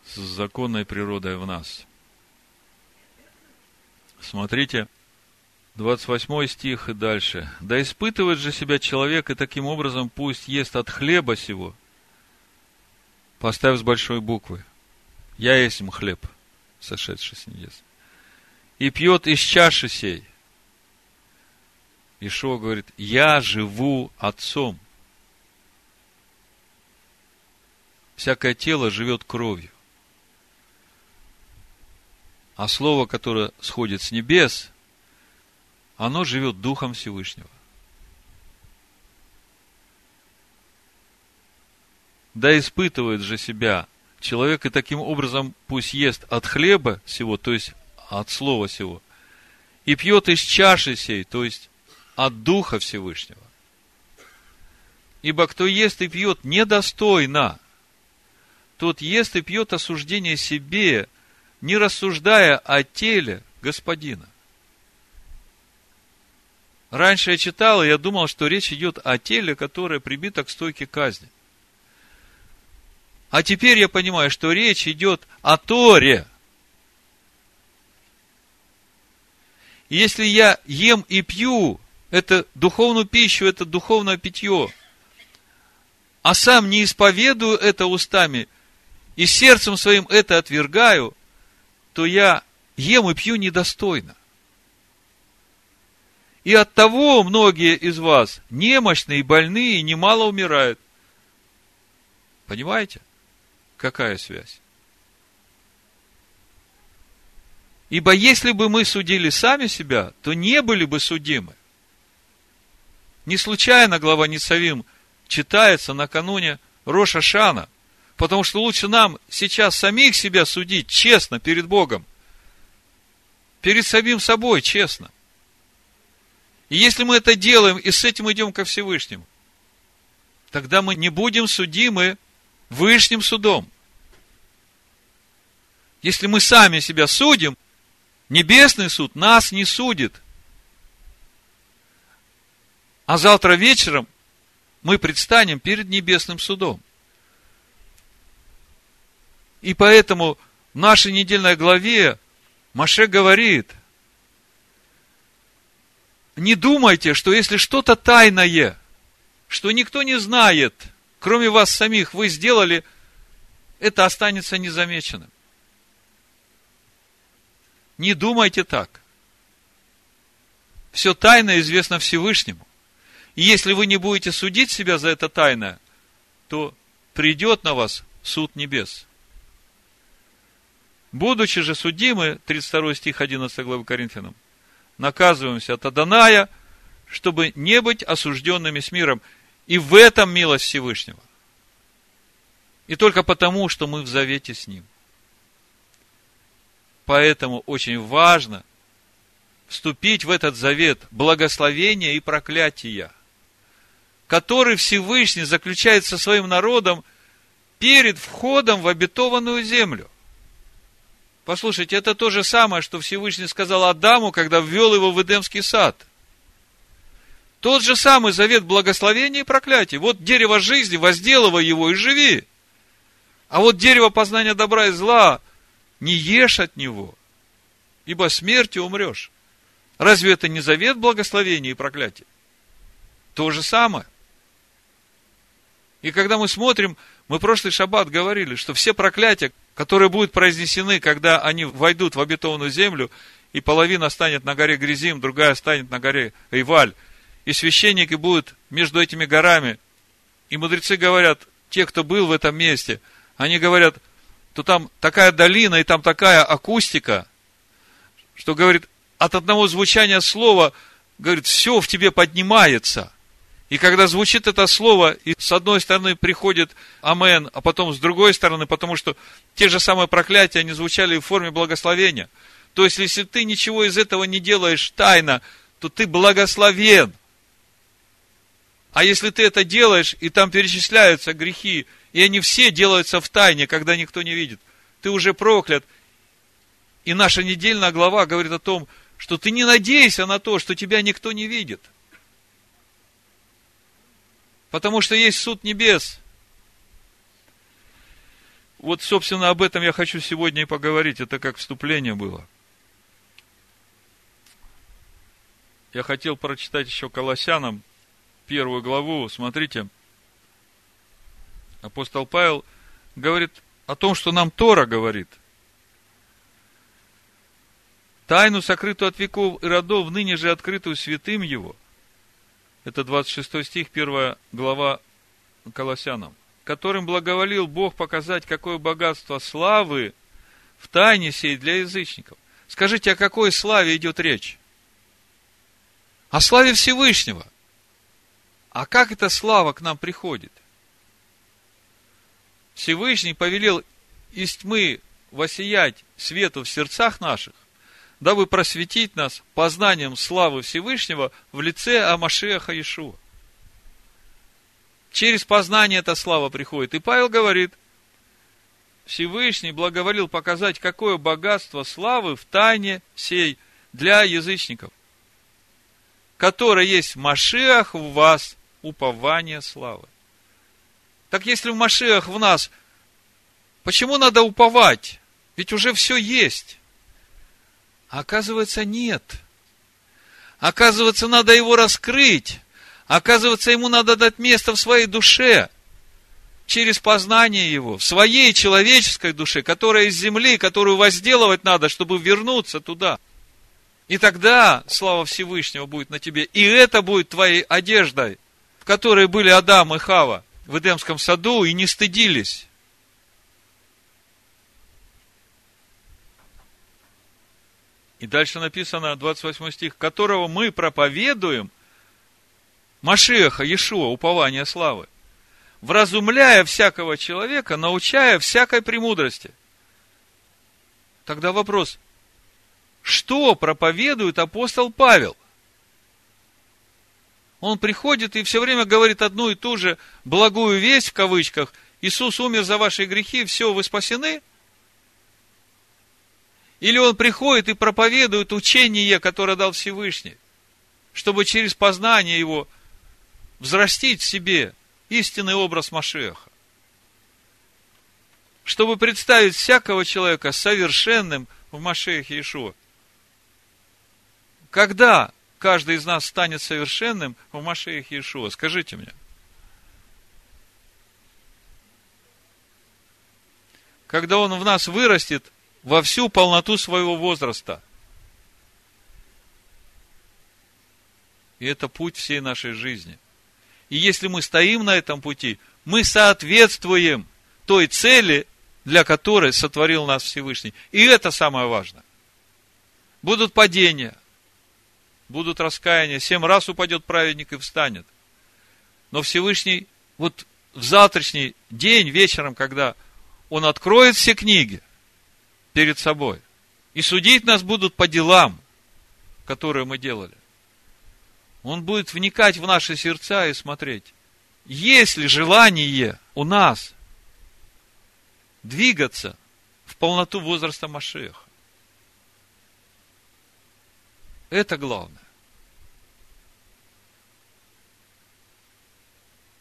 с законной природой в нас. Смотрите, 28 стих и дальше. «Да испытывает же себя человек, и таким образом пусть ест от хлеба сего». Поставь с большой буквы. «Я есть им хлеб, сошедший с небес». «И пьет из чаши сей». Ишуа говорит, «Я живу Отцом». Всякое тело живет кровью. А слово, которое сходит с небес – оно живет Духом Всевышнего. Да испытывает же себя человек, и таким образом пусть ест от хлеба сего, то есть от слова сего, и пьет из чаши сей, то есть от Духа Всевышнего. Ибо кто ест и пьет недостойно, тот ест и пьет осуждение себе, не рассуждая о теле Господина. Раньше я читал, и я думал, что речь идет о теле, которое прибито к стойке казни. А теперь я понимаю, что речь идет о Торе. И если я ем и пью, это духовную пищу, это духовное питье, а сам не исповедую это устами и сердцем своим это отвергаю, то я ем и пью недостойно. И от того многие из вас немощные больные немало умирают. Понимаете? Какая связь? Ибо если бы мы судили сами себя, то не были бы судимы. Не случайно глава Ницавим читается накануне Роша Шана, потому что лучше нам сейчас самих себя судить честно перед Богом, перед самим собой честно. И если мы это делаем и с этим идем ко Всевышнему, тогда мы не будем судимы Вышним судом. Если мы сами себя судим, Небесный суд нас не судит. А завтра вечером мы предстанем перед небесным судом. И поэтому в нашей недельной главе Маше говорит, не думайте, что если что-то тайное, что никто не знает, кроме вас самих, вы сделали, это останется незамеченным. Не думайте так. Все тайное известно Всевышнему. И если вы не будете судить себя за это тайное, то придет на вас суд небес. Будучи же судимы, 32 стих 11 главы Коринфянам, наказываемся от Аданая, чтобы не быть осужденными с миром. И в этом милость Всевышнего. И только потому, что мы в завете с Ним – Поэтому очень важно вступить в этот завет благословения и проклятия, который Всевышний заключает со своим народом перед входом в обетованную землю. Послушайте, это то же самое, что Всевышний сказал Адаму, когда ввел его в Эдемский сад. Тот же самый завет благословения и проклятия. Вот дерево жизни, возделывай его и живи. А вот дерево познания добра и зла не ешь от него, ибо смертью умрешь. Разве это не завет благословения и проклятия? То же самое. И когда мы смотрим, мы прошлый шаббат говорили, что все проклятия, которые будут произнесены, когда они войдут в обетованную землю, и половина станет на горе Грязим, другая станет на горе Иваль, и священники будут между этими горами, и мудрецы говорят, те, кто был в этом месте, они говорят, то там такая долина и там такая акустика, что, говорит, от одного звучания слова, говорит, все в тебе поднимается. И когда звучит это слово, и с одной стороны приходит амен, а потом с другой стороны, потому что те же самые проклятия, они звучали в форме благословения. То есть, если ты ничего из этого не делаешь тайно, то ты благословен. А если ты это делаешь, и там перечисляются грехи, и они все делаются в тайне, когда никто не видит. Ты уже проклят. И наша недельная глава говорит о том, что ты не надейся на то, что тебя никто не видит. Потому что есть суд небес. Вот, собственно, об этом я хочу сегодня и поговорить. Это как вступление было. Я хотел прочитать еще Колоссянам первую главу. Смотрите, апостол Павел говорит о том, что нам Тора говорит. Тайну, сокрытую от веков и родов, ныне же открытую святым его. Это 26 стих, 1 глава Колоссянам. Которым благоволил Бог показать, какое богатство славы в тайне сей для язычников. Скажите, о какой славе идет речь? О славе Всевышнего. А как эта слава к нам приходит? Всевышний повелел из тьмы воссиять свету в сердцах наших, дабы просветить нас познанием славы Всевышнего в лице Амашеха Иешуа. Через познание эта слава приходит. И Павел говорит, Всевышний благоволил показать, какое богатство славы в тайне сей для язычников, которое есть в Машиах в вас, упование славы. Так если в Машиах в нас, почему надо уповать? Ведь уже все есть. Оказывается, нет. Оказывается, надо его раскрыть. Оказывается, ему надо дать место в своей душе. Через познание его, в своей человеческой душе, которая из земли, которую возделывать надо, чтобы вернуться туда. И тогда слава Всевышнего будет на тебе. И это будет твоей одеждой, в которой были Адам и Хава в Эдемском саду и не стыдились. И дальше написано, 28 стих, которого мы проповедуем, Машеха, Иешуа, упование славы, вразумляя всякого человека, научая всякой премудрости. Тогда вопрос, что проповедует апостол Павел? Он приходит и все время говорит одну и ту же благую весть в кавычках. Иисус умер за ваши грехи, все, вы спасены? Или он приходит и проповедует учение, которое дал Всевышний, чтобы через познание его взрастить в себе истинный образ Машеха. Чтобы представить всякого человека совершенным в Машехе Иешуа. Когда каждый из нас станет совершенным в Машеях Иешуа? Скажите мне. Когда он в нас вырастет во всю полноту своего возраста. И это путь всей нашей жизни. И если мы стоим на этом пути, мы соответствуем той цели, для которой сотворил нас Всевышний. И это самое важное. Будут падения, будут раскаяния. Семь раз упадет праведник и встанет. Но Всевышний, вот в завтрашний день, вечером, когда Он откроет все книги перед собой, и судить нас будут по делам, которые мы делали. Он будет вникать в наши сердца и смотреть, есть ли желание у нас двигаться в полноту возраста Машеха. Это главное.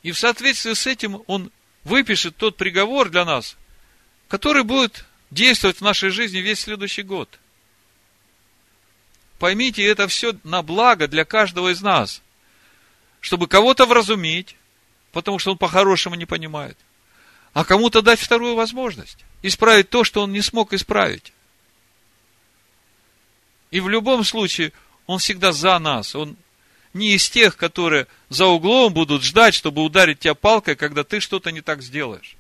И в соответствии с этим он выпишет тот приговор для нас, который будет действовать в нашей жизни весь следующий год. Поймите, это все на благо для каждого из нас. Чтобы кого-то вразумить, потому что он по-хорошему не понимает. А кому-то дать вторую возможность. Исправить то, что он не смог исправить. И в любом случае, он всегда за нас. Он не из тех, которые за углом будут ждать, чтобы ударить тебя палкой, когда ты что-то не так сделаешь.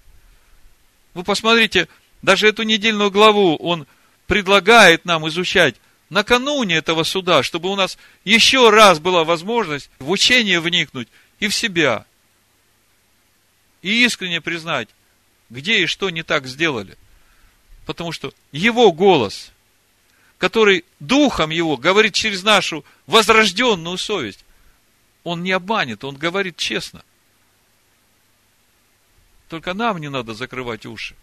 Вы посмотрите, даже эту недельную главу он предлагает нам изучать накануне этого суда, чтобы у нас еще раз была возможность в учение вникнуть и в себя. И искренне признать, где и что не так сделали. Потому что его голос, который духом его говорит через нашу возрожденную совесть, он не обманет, он говорит честно. Только нам не надо закрывать уши.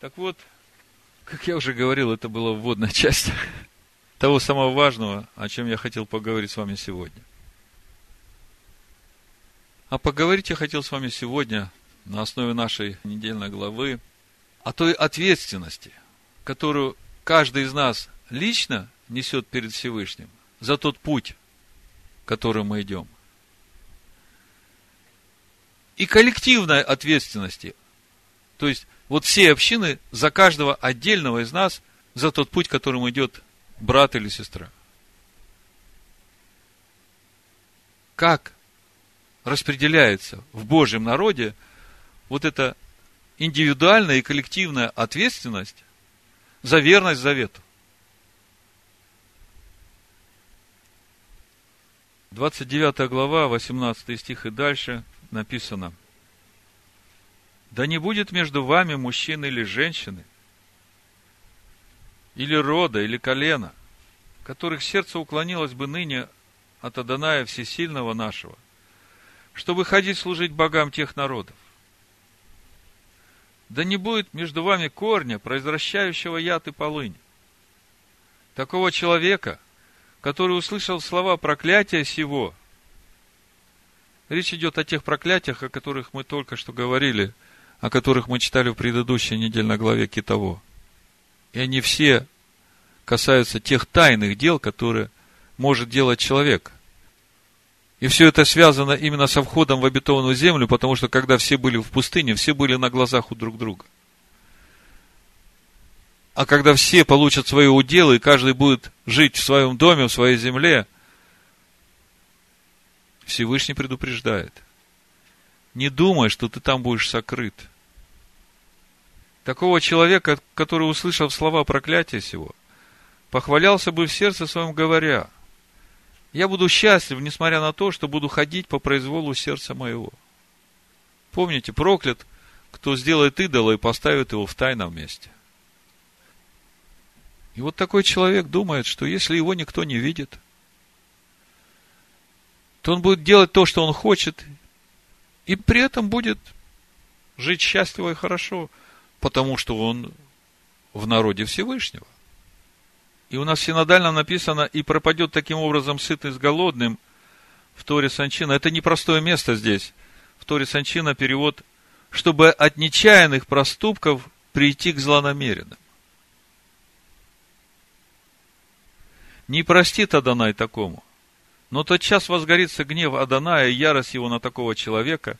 Так вот, как я уже говорил, это была вводная часть того самого важного, о чем я хотел поговорить с вами сегодня. А поговорить я хотел с вами сегодня на основе нашей недельной главы о той ответственности, которую каждый из нас лично несет перед Всевышним за тот путь, которым мы идем. И коллективной ответственности. То есть, вот все общины за каждого отдельного из нас, за тот путь, которым идет брат или сестра. Как распределяется в Божьем народе вот эта индивидуальная и коллективная ответственность за верность завету. 29 глава, 18 стих и дальше написано – да не будет между вами мужчины или женщины, или рода, или колена, которых сердце уклонилось бы ныне от Аданая Всесильного нашего, чтобы ходить служить богам тех народов. Да не будет между вами корня, произвращающего яд и полынь. Такого человека, который услышал слова проклятия сего. Речь идет о тех проклятиях, о которых мы только что говорили – о которых мы читали в предыдущей недельной главе Китово. И они все касаются тех тайных дел, которые может делать человек. И все это связано именно со входом в обетованную землю, потому что когда все были в пустыне, все были на глазах у друг друга. А когда все получат свои уделы, и каждый будет жить в своем доме, в своей земле, Всевышний предупреждает. Не думай, что ты там будешь сокрыт. Такого человека, который, услышав слова проклятия сего, похвалялся бы в сердце своем, говоря, «Я буду счастлив, несмотря на то, что буду ходить по произволу сердца моего». Помните, проклят, кто сделает идола и поставит его в тайном месте. И вот такой человек думает, что если его никто не видит, то он будет делать то, что он хочет, и при этом будет жить счастливо и хорошо, потому что он в народе Всевышнего. И у нас синодально написано, и пропадет таким образом сытый с голодным в Торе Санчина. Это непростое место здесь. В Торе Санчина перевод, чтобы от нечаянных проступков прийти к злонамеренным. Не простит Адонай такому. Но тот час возгорится гнев Адоная и ярость его на такого человека,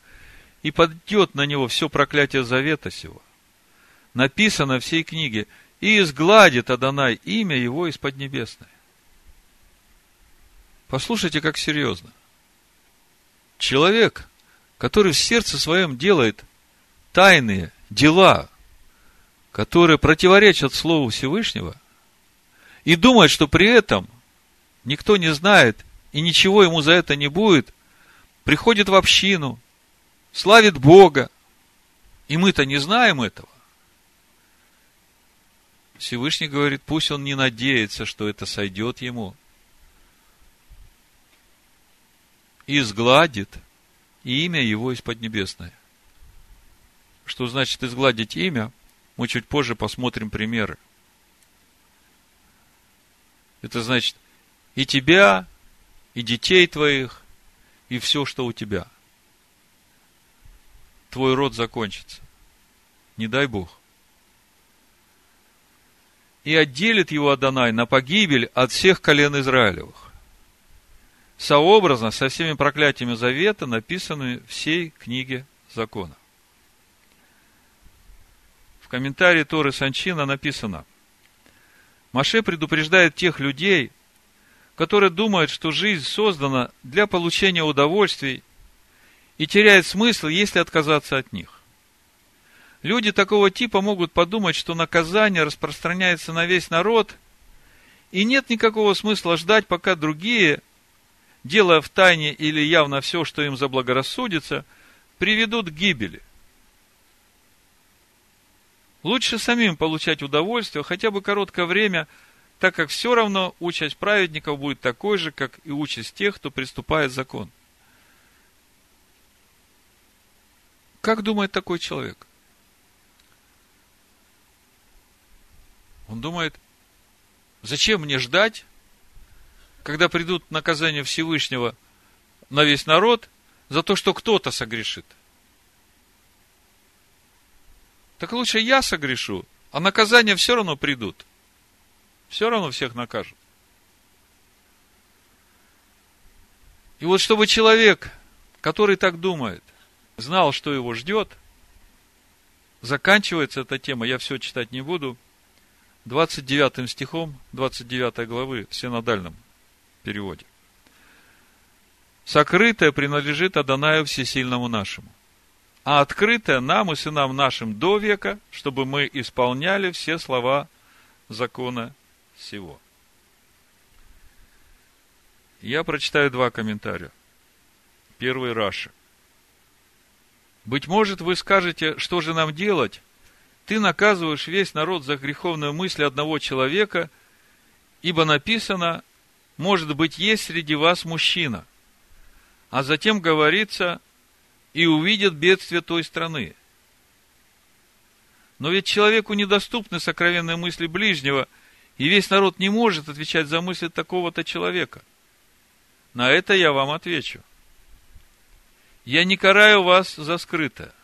и подойдет на него все проклятие завета сего. Написано в всей книге, и изгладит Адонай имя его из Поднебесной. Послушайте, как серьезно. Человек, который в сердце своем делает тайные дела, которые противоречат Слову Всевышнего – и думает, что при этом никто не знает и ничего ему за это не будет, приходит в общину, славит Бога, и мы-то не знаем этого. Всевышний говорит, пусть он не надеется, что это сойдет ему. И сгладит имя его из Поднебесной. Что значит изгладить имя? Мы чуть позже посмотрим примеры. Это значит и тебя, и детей твоих, и все, что у тебя. Твой род закончится. Не дай Бог. И отделит его Адонай на погибель от всех колен Израилевых. Сообразно со всеми проклятиями завета, написанными всей книге закона. В комментарии Торы Санчина написано, Маше предупреждает тех людей, которые думают, что жизнь создана для получения удовольствий и теряет смысл, если отказаться от них. Люди такого типа могут подумать, что наказание распространяется на весь народ, и нет никакого смысла ждать, пока другие, делая в тайне или явно все, что им заблагорассудится, приведут к гибели. Лучше самим получать удовольствие хотя бы короткое время, так как все равно участь праведников будет такой же, как и участь тех, кто приступает закон. Как думает такой человек? Он думает, зачем мне ждать, когда придут наказания Всевышнего на весь народ за то, что кто-то согрешит? Так лучше я согрешу, а наказания все равно придут. Все равно всех накажут. И вот чтобы человек, который так думает, знал, что его ждет, заканчивается эта тема, я все читать не буду, 29 стихом 29 главы в синодальном переводе. Сокрытое принадлежит Адонаю Всесильному нашему а открытое нам и сынам нашим до века, чтобы мы исполняли все слова закона сего. Я прочитаю два комментария. Первый Раши. Быть может, вы скажете, что же нам делать? Ты наказываешь весь народ за греховную мысль одного человека, ибо написано, может быть, есть среди вас мужчина. А затем говорится, и увидят бедствие той страны. Но ведь человеку недоступны сокровенные мысли ближнего, и весь народ не может отвечать за мысли такого-то человека. На это я вам отвечу. Я не караю вас за скрытое.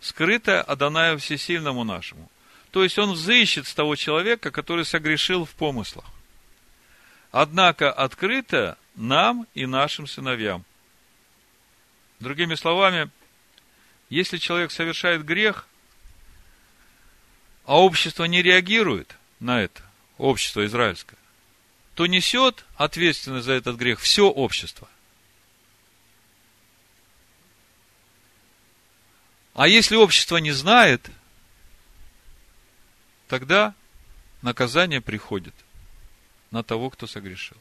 Скрытое Адонаю Всесильному нашему. То есть он взыщет с того человека, который согрешил в помыслах. Однако открытое нам и нашим сыновьям. Другими словами, если человек совершает грех, а общество не реагирует на это, общество израильское, то несет ответственность за этот грех все общество. А если общество не знает, тогда наказание приходит на того, кто согрешил.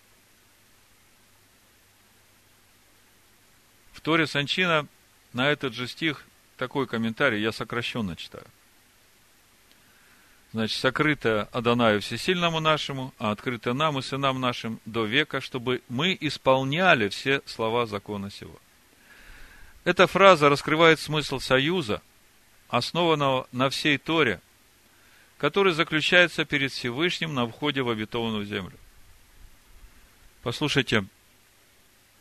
В Торе Санчина на этот же стих такой комментарий, я сокращенно читаю. Значит, сокрыто Адонаю Всесильному нашему, а открыто нам и сынам нашим до века, чтобы мы исполняли все слова закона сего. Эта фраза раскрывает смысл союза, основанного на всей Торе, который заключается перед Всевышним на входе в обетованную землю. Послушайте,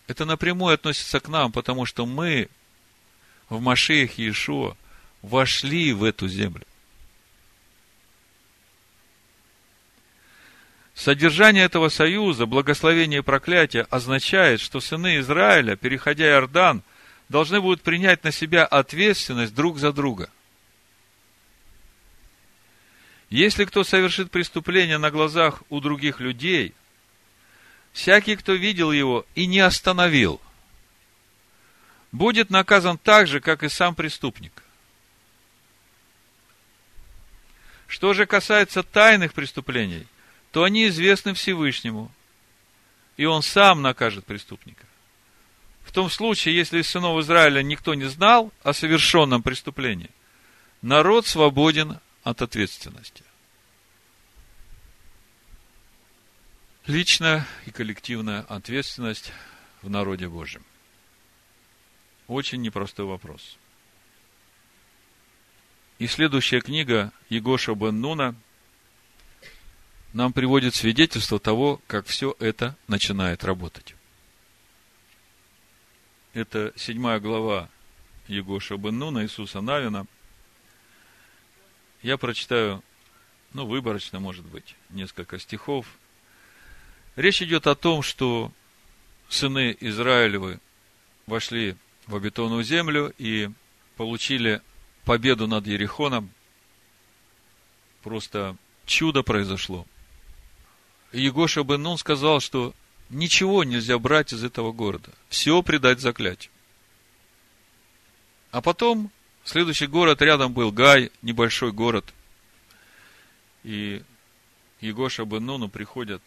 это напрямую относится к нам, потому что мы в Машиях Иешуа вошли в эту землю. Содержание этого союза, благословение и проклятие означает, что сыны Израиля, переходя Иордан – должны будут принять на себя ответственность друг за друга. Если кто совершит преступление на глазах у других людей, всякий, кто видел его и не остановил, будет наказан так же, как и сам преступник. Что же касается тайных преступлений, то они известны Всевышнему, и он сам накажет преступника том случае, если из сынов Израиля никто не знал о совершенном преступлении, народ свободен от ответственности. Личная и коллективная ответственность в народе Божьем. Очень непростой вопрос. И следующая книга Егоша бен Нуна нам приводит свидетельство того, как все это начинает работать это седьмая глава Егоша бен Нуна, Иисуса Навина. Я прочитаю, ну, выборочно, может быть, несколько стихов. Речь идет о том, что сыны Израилевы вошли в обетованную землю и получили победу над Ерехоном. Просто чудо произошло. Егоша бен Нун сказал, что Ничего нельзя брать из этого города. Все предать заклятию. А потом следующий город рядом был Гай, небольшой город. И Егоша Бен приходят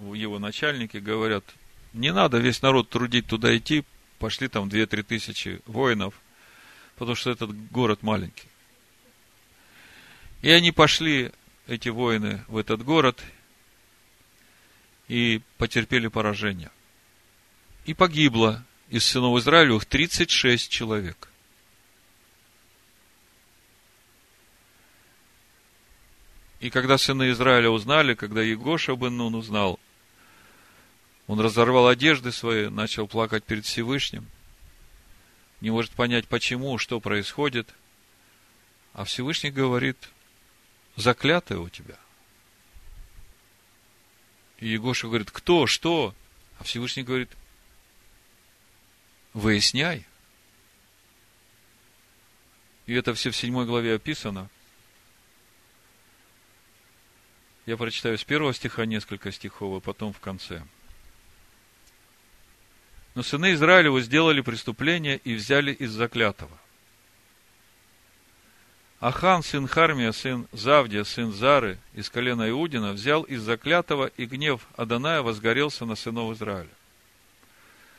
его начальники, говорят, не надо весь народ трудить туда идти, пошли там 2-3 тысячи воинов, потому что этот город маленький. И они пошли, эти воины, в этот город, и потерпели поражение. И погибло из сынов Израилевых 36 человек. И когда сыны Израиля узнали, когда Егоша бен Нун узнал, он разорвал одежды свои, начал плакать перед Всевышним, не может понять, почему, что происходит. А Всевышний говорит, заклятое у тебя. И Егоша говорит, кто, что? А Всевышний говорит, выясняй. И это все в седьмой главе описано. Я прочитаю с первого стиха несколько стихов, а потом в конце. Но сыны Израилева сделали преступление и взяли из заклятого. Ахан, сын Хармия, сын Завдия, сын Зары, из колена Иудина, взял из заклятого, и гнев Аданая возгорелся на сынов Израиля.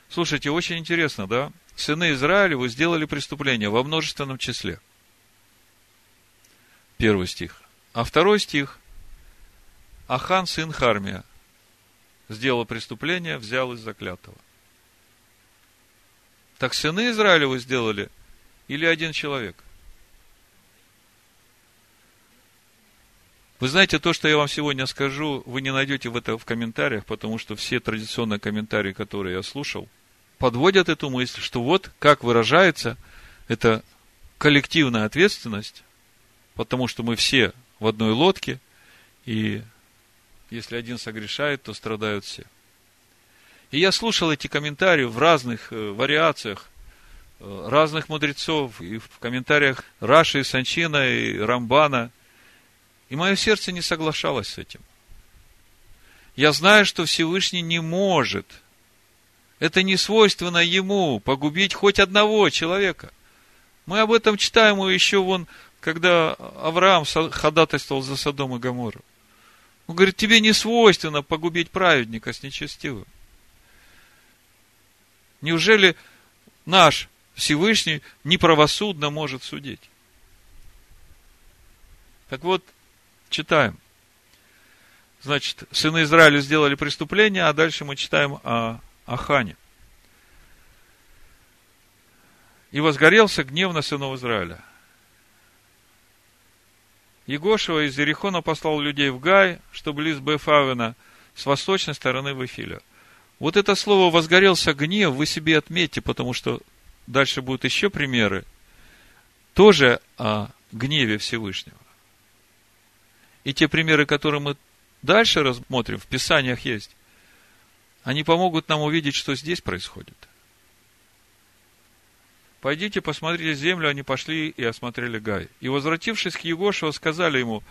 Слушайте, очень интересно, да? Сыны Израиля вы сделали преступление во множественном числе. Первый стих. А второй стих. Ахан, сын Хармия, сделал преступление, взял из заклятого. Так сыны Израиля вы сделали или один человек – Вы знаете, то, что я вам сегодня скажу, вы не найдете в это в комментариях, потому что все традиционные комментарии, которые я слушал, подводят эту мысль, что вот как выражается эта коллективная ответственность, потому что мы все в одной лодке, и если один согрешает, то страдают все. И я слушал эти комментарии в разных э, вариациях, э, разных мудрецов, и в комментариях Раши, Санчина и Рамбана – и мое сердце не соглашалось с этим. Я знаю, что Всевышний не может. Это не свойственно ему погубить хоть одного человека. Мы об этом читаем еще вон, когда Авраам ходатайствовал за Содом и Гамору. Он говорит, тебе не свойственно погубить праведника с нечестивым. Неужели наш Всевышний неправосудно может судить? Так вот, читаем. Значит, сыны Израиля сделали преступление, а дальше мы читаем о Ахане. И возгорелся гнев на сынов Израиля. Егошева из Ерехона послал людей в Гай, что близ Бефавена, с восточной стороны Вифиля. Вот это слово «возгорелся гнев» вы себе отметьте, потому что дальше будут еще примеры, тоже о гневе Всевышнего. И те примеры, которые мы дальше рассмотрим, в Писаниях есть, они помогут нам увидеть, что здесь происходит. Пойдите, посмотрите землю, они пошли и осмотрели Гай. И, возвратившись к Егошева, сказали ему,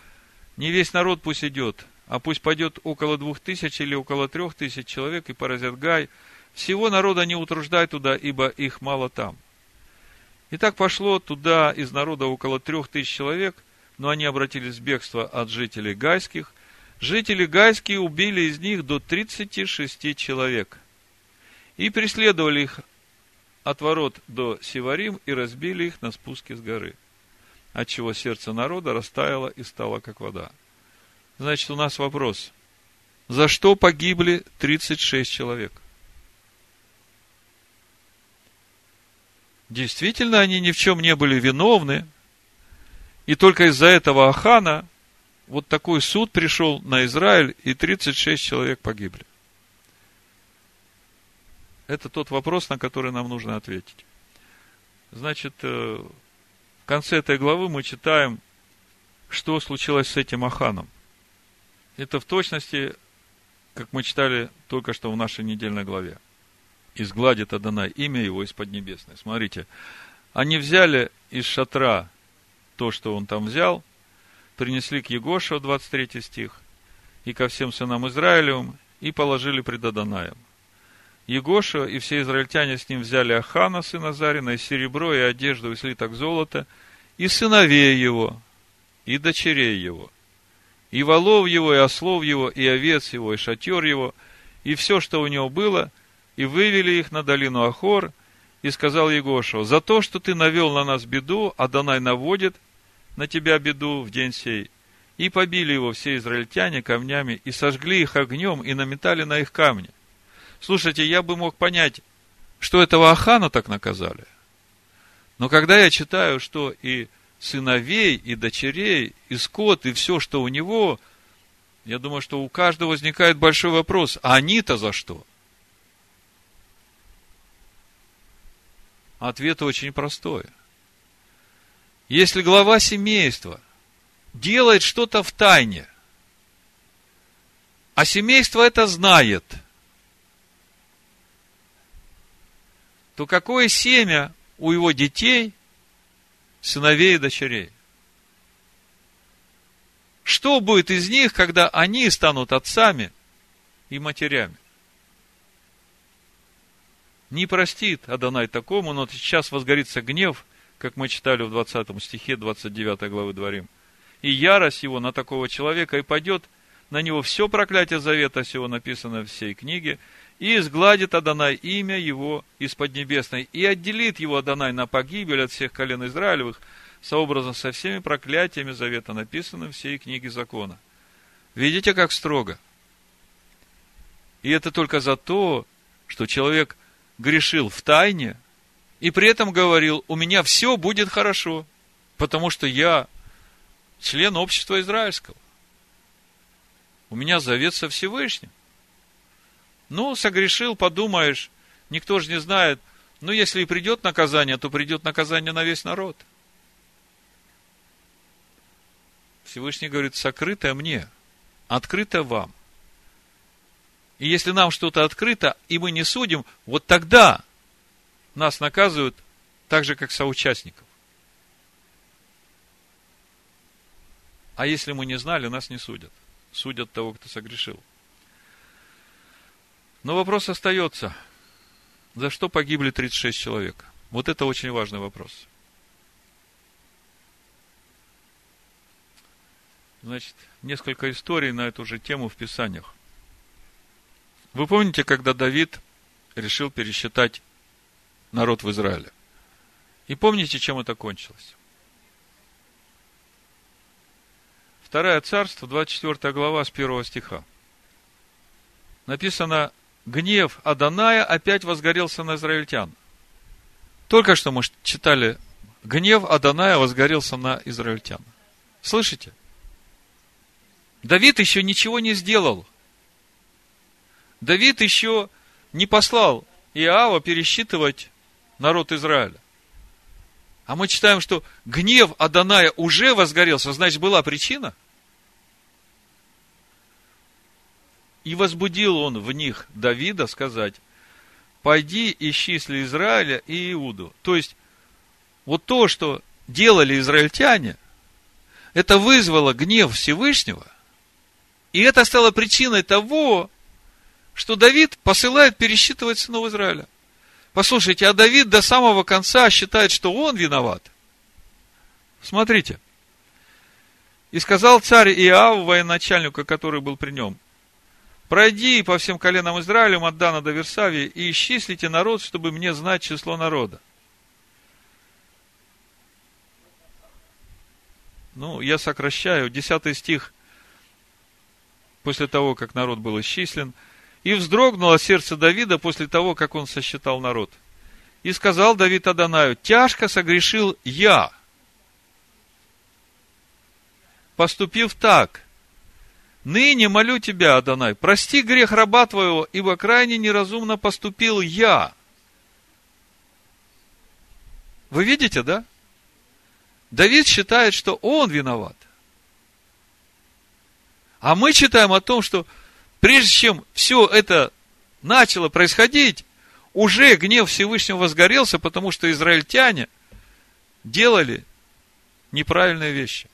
не весь народ пусть идет, а пусть пойдет около двух тысяч или около трех тысяч человек и поразят Гай. Всего народа не утруждай туда, ибо их мало там. И так пошло туда из народа около трех тысяч человек, но они обратились в бегство от жителей гайских. Жители гайские убили из них до 36 человек. И преследовали их от ворот до Сиварим и разбили их на спуске с горы, отчего сердце народа растаяло и стало как вода. Значит, у нас вопрос. За что погибли 36 человек? Действительно, они ни в чем не были виновны, и только из-за этого Ахана вот такой суд пришел на Израиль, и 36 человек погибли. Это тот вопрос, на который нам нужно ответить. Значит, э, в конце этой главы мы читаем, что случилось с этим Аханом. Это в точности, как мы читали только что в нашей недельной главе. Изгладит Адонай имя его из Поднебесной. Смотрите, они взяли из шатра то, что он там взял, принесли к Егошу, 23 стих, и ко всем сынам Израилевым, и положили пред Адонаем. Егоша и все израильтяне с ним взяли Ахана, сына Зарина, и серебро, и одежду, и слиток золота, и сыновей его, и дочерей его, и волов его, и ослов его, и овец его, и шатер его, и все, что у него было, и вывели их на долину Ахор, и сказал Егошу, за то, что ты навел на нас беду, Адонай наводит на тебя беду в день сей. И побили его все израильтяне камнями, и сожгли их огнем, и наметали на их камни. Слушайте, я бы мог понять, что этого Ахана так наказали. Но когда я читаю, что и сыновей, и дочерей, и скот, и все, что у него, я думаю, что у каждого возникает большой вопрос, а они-то за что? Ответ очень простой. Если глава семейства делает что-то в тайне, а семейство это знает – то какое семя у его детей, сыновей и дочерей? Что будет из них, когда они станут отцами и матерями? Не простит Адонай такому, но сейчас возгорится гнев, как мы читали в 20 стихе 29 главы Дворим. И ярость его на такого человека, и пойдет на него все проклятие завета сего написано в всей книге, и изгладит Адонай имя его из Поднебесной, и отделит его Адонай на погибель от всех колен Израилевых, сообразно со всеми проклятиями завета, написанным в всей книге закона. Видите, как строго? И это только за то, что человек грешил в тайне, и при этом говорил, у меня все будет хорошо, потому что я член общества израильского. У меня завет со Всевышним. Ну, согрешил, подумаешь, никто же не знает. Ну, если и придет наказание, то придет наказание на весь народ. Всевышний говорит, сокрыто мне, открыто вам. И если нам что-то открыто, и мы не судим, вот тогда нас наказывают так же, как соучастников. А если мы не знали, нас не судят. Судят того, кто согрешил. Но вопрос остается, за что погибли 36 человек? Вот это очень важный вопрос. Значит, несколько историй на эту же тему в Писаниях. Вы помните, когда Давид решил пересчитать народ в Израиле? И помните, чем это кончилось? Второе царство, 24 глава, с 1 стиха. Написано, гнев Аданая опять возгорелся на израильтян. Только что мы читали, гнев Аданая возгорелся на израильтян. Слышите? Давид еще ничего не сделал. Давид еще не послал Иава пересчитывать народ Израиля. А мы читаем, что гнев Аданая уже возгорелся, значит, была причина. И возбудил он в них Давида сказать, пойди исчисли Израиля и Иуду. То есть, вот то, что делали израильтяне, это вызвало гнев Всевышнего, и это стало причиной того, что Давид посылает пересчитывать сынов Израиля. Послушайте, а Давид до самого конца считает, что он виноват. Смотрите. И сказал царь Иав, военачальнику, который был при нем, пройди по всем коленам Израилем от Дана до Версавии и исчислите народ, чтобы мне знать число народа. Ну, я сокращаю. Десятый стих, после того, как народ был исчислен – и вздрогнуло сердце Давида после того, как он сосчитал народ. И сказал Давид Адонаю, тяжко согрешил я, поступив так. Ныне молю тебя, Адонай, прости грех раба твоего, ибо крайне неразумно поступил я. Вы видите, да? Давид считает, что он виноват. А мы читаем о том, что прежде чем все это начало происходить, уже гнев Всевышнего возгорелся, потому что израильтяне делали неправильные вещи.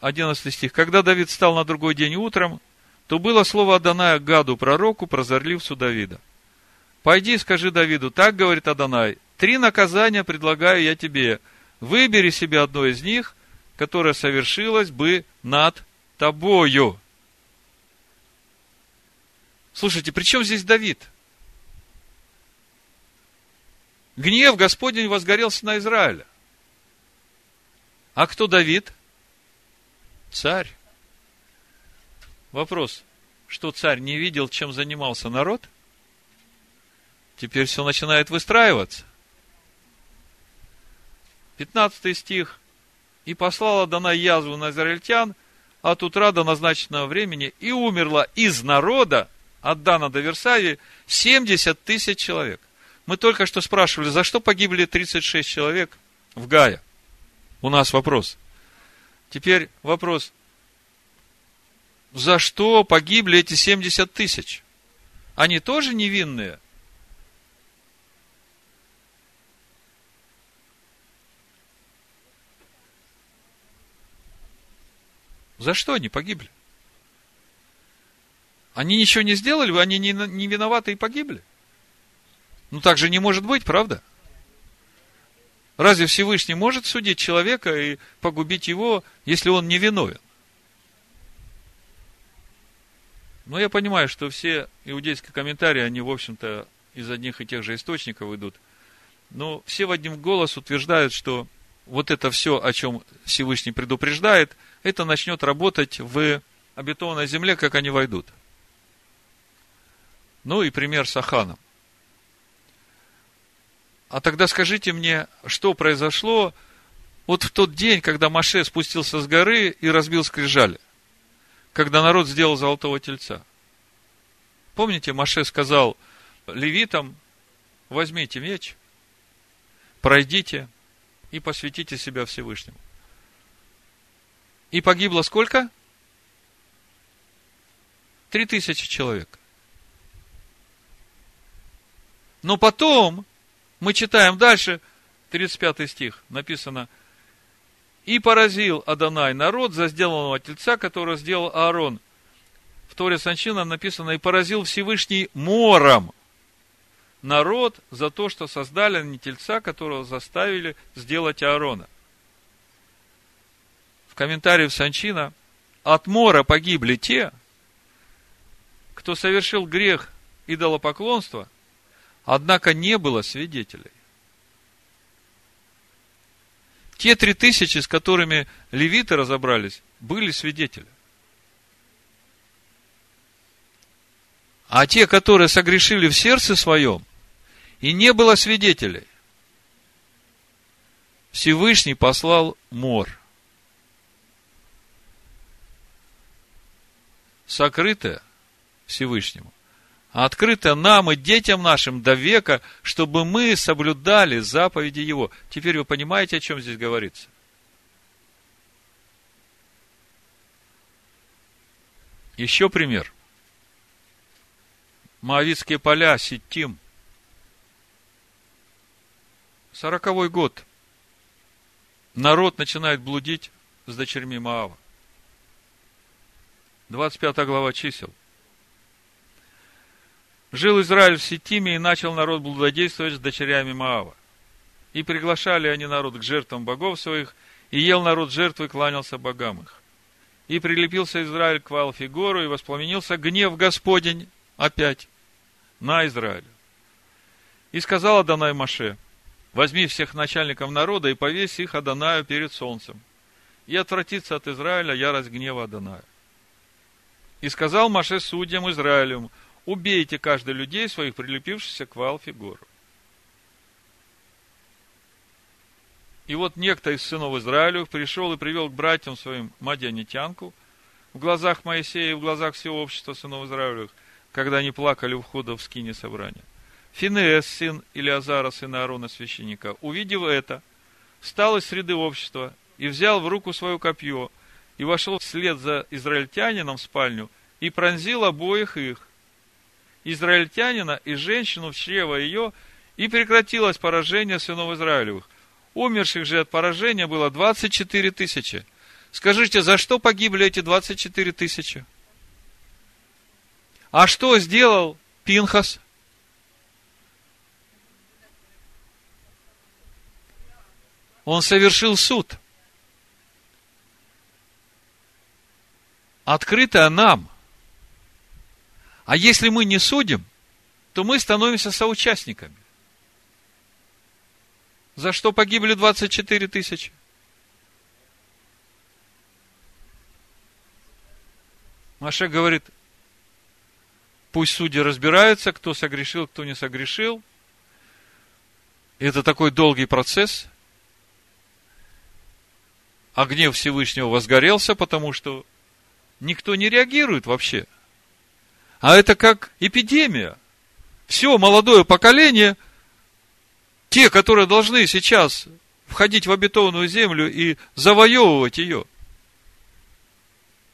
Одиннадцатый стих. Когда Давид встал на другой день утром, то было слово Аданая Гаду, пророку, прозорливцу Давида. Пойди, скажи Давиду, так говорит Адонай, три наказания предлагаю я тебе. Выбери себе одно из них – которая совершилась бы над тобою. Слушайте, при чем здесь Давид? Гнев Господень возгорелся на Израиля. А кто Давид? Царь. Вопрос, что царь не видел, чем занимался народ? Теперь все начинает выстраиваться. 15 стих и послала дана язву на израильтян от утра до назначенного времени, и умерла из народа от Дана до Версавии 70 тысяч человек. Мы только что спрашивали, за что погибли 36 человек в Гая? У нас вопрос. Теперь вопрос. За что погибли эти 70 тысяч? Они тоже невинные? За что они погибли? Они ничего не сделали, они не, не виноваты и погибли. Ну так же не может быть, правда? Разве Всевышний может судить человека и погубить его, если он не виновен? Но я понимаю, что все иудейские комментарии, они, в общем-то, из одних и тех же источников идут. Но все в один голос утверждают, что вот это все, о чем Всевышний предупреждает, это начнет работать в обетованной земле, как они войдут. Ну и пример с Аханом. А тогда скажите мне, что произошло вот в тот день, когда Маше спустился с горы и разбил скрижали, когда народ сделал золотого тельца. Помните, Маше сказал левитам, возьмите меч, пройдите, и посвятите себя Всевышнему. И погибло сколько? Три тысячи человек. Но потом, мы читаем дальше, 35 стих, написано, «И поразил Адонай народ за сделанного тельца, которого сделал Аарон». В Торе Санчина написано, «И поразил Всевышний мором народ за то, что создали они тельца, которого заставили сделать Аарона. В комментарии в Санчина от мора погибли те, кто совершил грех идолопоклонства, однако не было свидетелей. Те три тысячи, с которыми левиты разобрались, были свидетели. А те, которые согрешили в сердце своем, и не было свидетелей, Всевышний послал мор. Сокрытое Всевышнему а открыто нам и детям нашим до века, чтобы мы соблюдали заповеди Его. Теперь вы понимаете, о чем здесь говорится? Еще пример. Моавитские поля, Ситим. Сороковой год. Народ начинает блудить с дочерьми Моава. 25 глава чисел – Жил Израиль в Ситтиме, и начал народ блудодействовать с дочерями Маава. И приглашали они народ к жертвам богов своих, и ел народ жертвы, кланялся богам их. И прилепился Израиль к Валфигору, и воспламенился гнев Господень опять на Израиль. И сказал Адонай Маше, возьми всех начальников народа и повесь их Адонаю перед солнцем. И отвратится от Израиля ярость гнева Адоная. И сказал Маше судьям Израилю, убейте каждый людей своих, прилепившихся к Ваалфигору. И вот некто из сынов Израилю пришел и привел к братьям своим мадианитянку в глазах Моисея и в глазах всего общества сынов Израилевых, когда они плакали у входа в скине собрания. Финеес, сын Илиазара, сына Аарона, священника, увидев это, встал из среды общества и взял в руку свое копье и вошел вслед за израильтянином в спальню и пронзил обоих их, израильтянина и женщину в чрево ее, и прекратилось поражение сынов Израилевых. Умерших же от поражения было 24 тысячи. Скажите, за что погибли эти 24 тысячи? А что сделал Пинхас? Он совершил суд. Открытое нам – а если мы не судим, то мы становимся соучастниками. За что погибли 24 тысячи? Маша говорит, пусть судьи разбираются, кто согрешил, кто не согрешил. Это такой долгий процесс. А гнев Всевышнего возгорелся, потому что никто не реагирует вообще – а это как эпидемия. Все молодое поколение, те, которые должны сейчас входить в обетованную землю и завоевывать ее.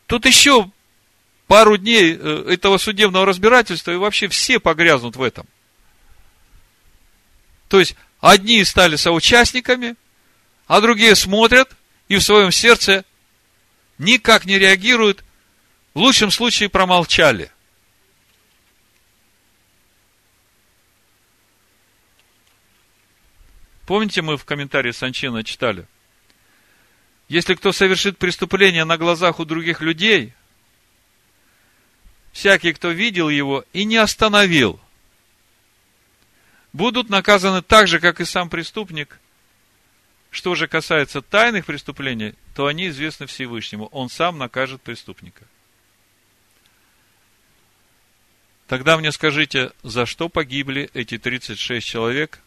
Тут еще пару дней э, этого судебного разбирательства, и вообще все погрязнут в этом. То есть, одни стали соучастниками, а другие смотрят и в своем сердце никак не реагируют, в лучшем случае промолчали – Помните, мы в комментарии Санчина читали? Если кто совершит преступление на глазах у других людей, всякий, кто видел его и не остановил, будут наказаны так же, как и сам преступник. Что же касается тайных преступлений, то они известны Всевышнему. Он сам накажет преступника. Тогда мне скажите, за что погибли эти 36 человек,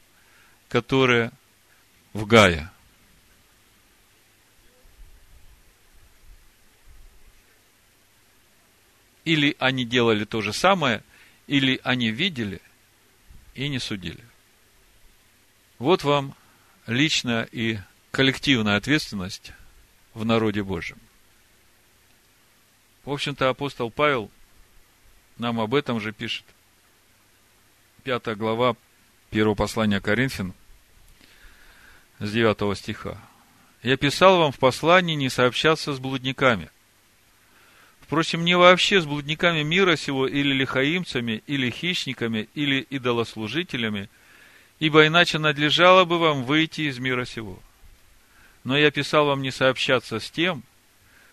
которые в Гае. Или они делали то же самое, или они видели и не судили. Вот вам личная и коллективная ответственность в народе Божьем. В общем-то, апостол Павел нам об этом же пишет. Пятая глава первого послания Коринфян, с 9 стиха. «Я писал вам в послании не сообщаться с блудниками, Впрочем, не вообще с блудниками мира сего, или лихаимцами, или хищниками, или идолослужителями, ибо иначе надлежало бы вам выйти из мира сего. Но я писал вам не сообщаться с тем,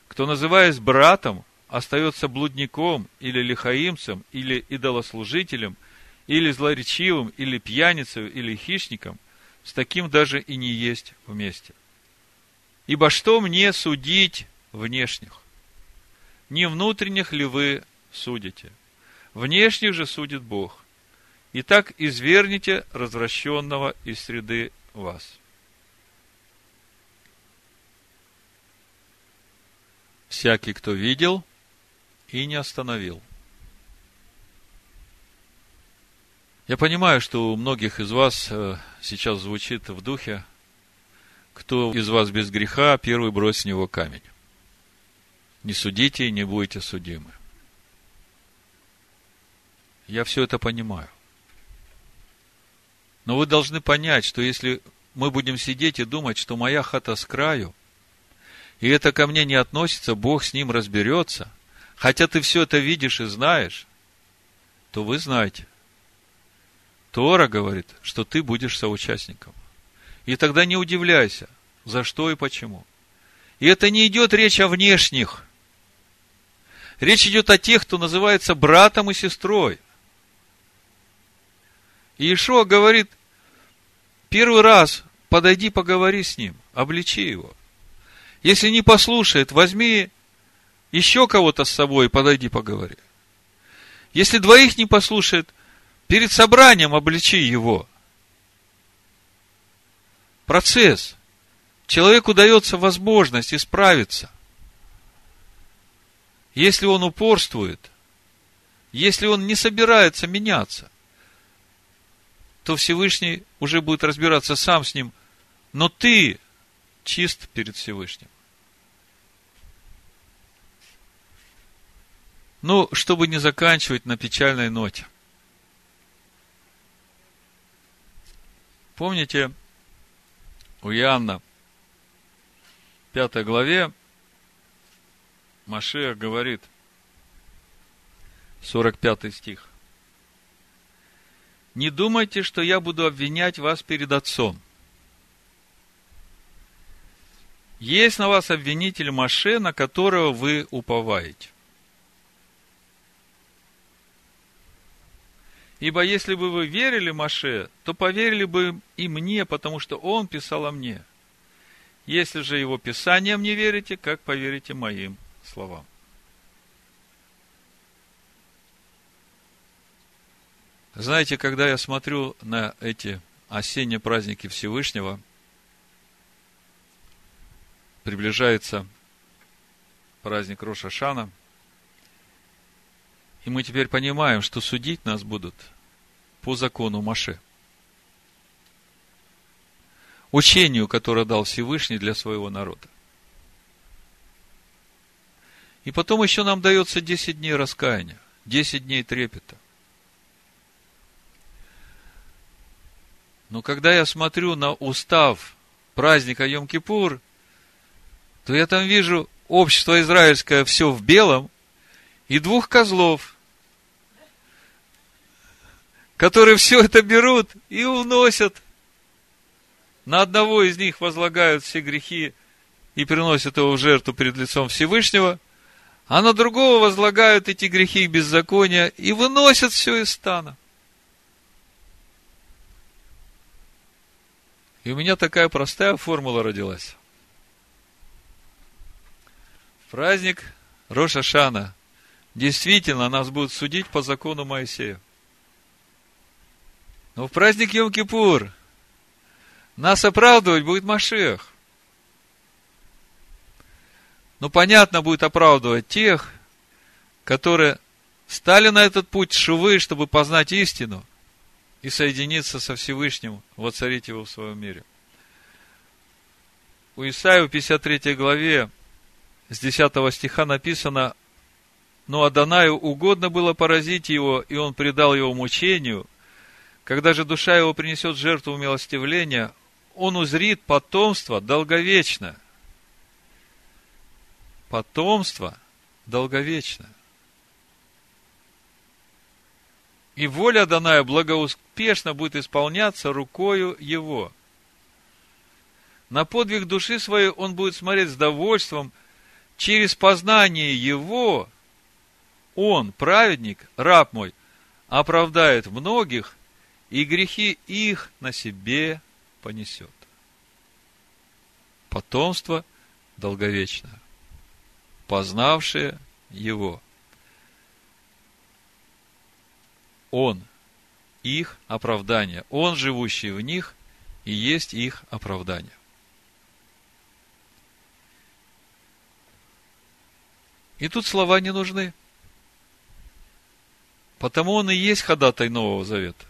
кто, называясь братом, остается блудником или лихаимцем, или идолослужителем, или злоречивым, или пьяницей, или хищником, с таким даже и не есть вместе. Ибо что мне судить внешних? Не внутренних ли вы судите? Внешних же судит Бог. Итак, извергните развращенного из среды вас. Всякий, кто видел и не остановил. Я понимаю, что у многих из вас э, сейчас звучит в духе, кто из вас без греха, первый брось с него камень. Не судите и не будете судимы. Я все это понимаю. Но вы должны понять, что если мы будем сидеть и думать, что моя хата с краю, и это ко мне не относится, Бог с ним разберется, хотя ты все это видишь и знаешь, то вы знаете. Тора говорит, что ты будешь соучастником. И тогда не удивляйся, за что и почему. И это не идет речь о внешних. Речь идет о тех, кто называется братом и сестрой. И Иешуа говорит, первый раз подойди, поговори с ним, обличи его. Если не послушает, возьми еще кого-то с собой и подойди, поговори. Если двоих не послушает, перед собранием обличи его. Процесс. Человеку дается возможность исправиться – если он упорствует, если он не собирается меняться, то Всевышний уже будет разбираться сам с ним, но ты чист перед Всевышним. Ну, чтобы не заканчивать на печальной ноте. Помните, у Иоанна, пятой главе, Машех говорит, 45 стих. Не думайте, что я буду обвинять вас перед Отцом. Есть на вас обвинитель Маше, на которого вы уповаете. Ибо если бы вы верили Маше, то поверили бы и мне, потому что он писал о мне. Если же его писанием не верите, как поверите моим словам. Знаете, когда я смотрю на эти осенние праздники Всевышнего, приближается праздник Роша Шана, и мы теперь понимаем, что судить нас будут по закону Маше. Учению, которое дал Всевышний для своего народа. И потом еще нам дается 10 дней раскаяния, 10 дней трепета. Но когда я смотрю на устав праздника Йом-Кипур, то я там вижу общество израильское все в белом и двух козлов, которые все это берут и уносят. На одного из них возлагают все грехи и приносят его в жертву перед лицом Всевышнего – а на другого возлагают эти грехи и беззакония и выносят все из стана. И у меня такая простая формула родилась. Праздник Роша Шана. Действительно, нас будут судить по закону Моисея. Но в праздник Йом-Кипур нас оправдывать будет Машех. Ну, понятно, будет оправдывать тех, которые стали на этот путь шувы, чтобы познать истину и соединиться со Всевышним, воцарить его в своем мире. У Исаия в 53 главе с 10 стиха написано, «Но Адонаю угодно было поразить его, и он предал его мучению. Когда же душа его принесет жертву милостивления, он узрит потомство долговечное, потомство долговечная. И воля данная благоуспешно будет исполняться рукою его. На подвиг души своей он будет смотреть с довольством. Через познание его он, праведник, раб мой, оправдает многих, и грехи их на себе понесет. Потомство долговечное, познавшее его. Он, их оправдание. Он, живущий в них, и есть их оправдание. И тут слова не нужны. Потому он и есть ходатай Нового Завета.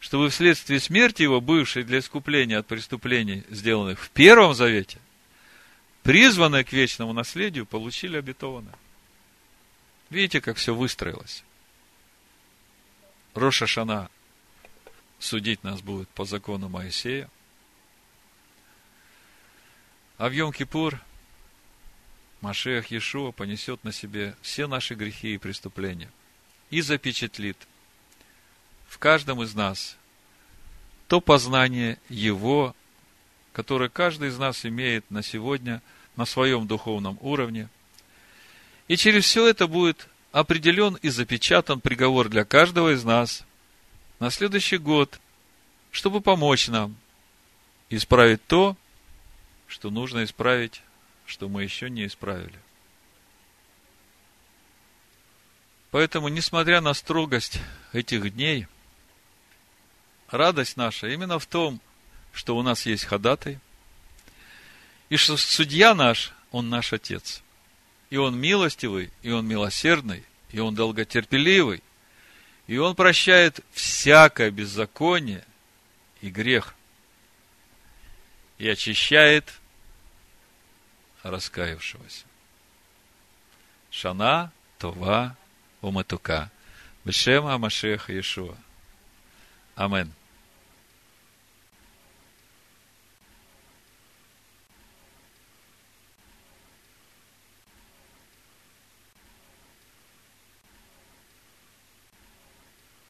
Чтобы вследствие смерти его, бывшей для искупления от преступлений, сделанных в Первом Завете, призванные к вечному наследию, получили обетованное. Видите, как все выстроилось. Роша Шана судить нас будет по закону Моисея. А в Йом-Кипур Машех Иешуа понесет на себе все наши грехи и преступления и запечатлит в каждом из нас то познание Его, которое каждый из нас имеет на сегодня на своем духовном уровне. И через все это будет определен и запечатан приговор для каждого из нас на следующий год, чтобы помочь нам исправить то, что нужно исправить что мы еще не исправили. Поэтому, несмотря на строгость этих дней, радость наша именно в том, что у нас есть ходатай, и что судья наш, он наш Отец. И он милостивый, и он милосердный, и он долготерпеливый, и он прощает всякое беззаконие и грех, и очищает раскаявшегося. Шана Това Уматука. Бешема Машеха Иешуа. Амин.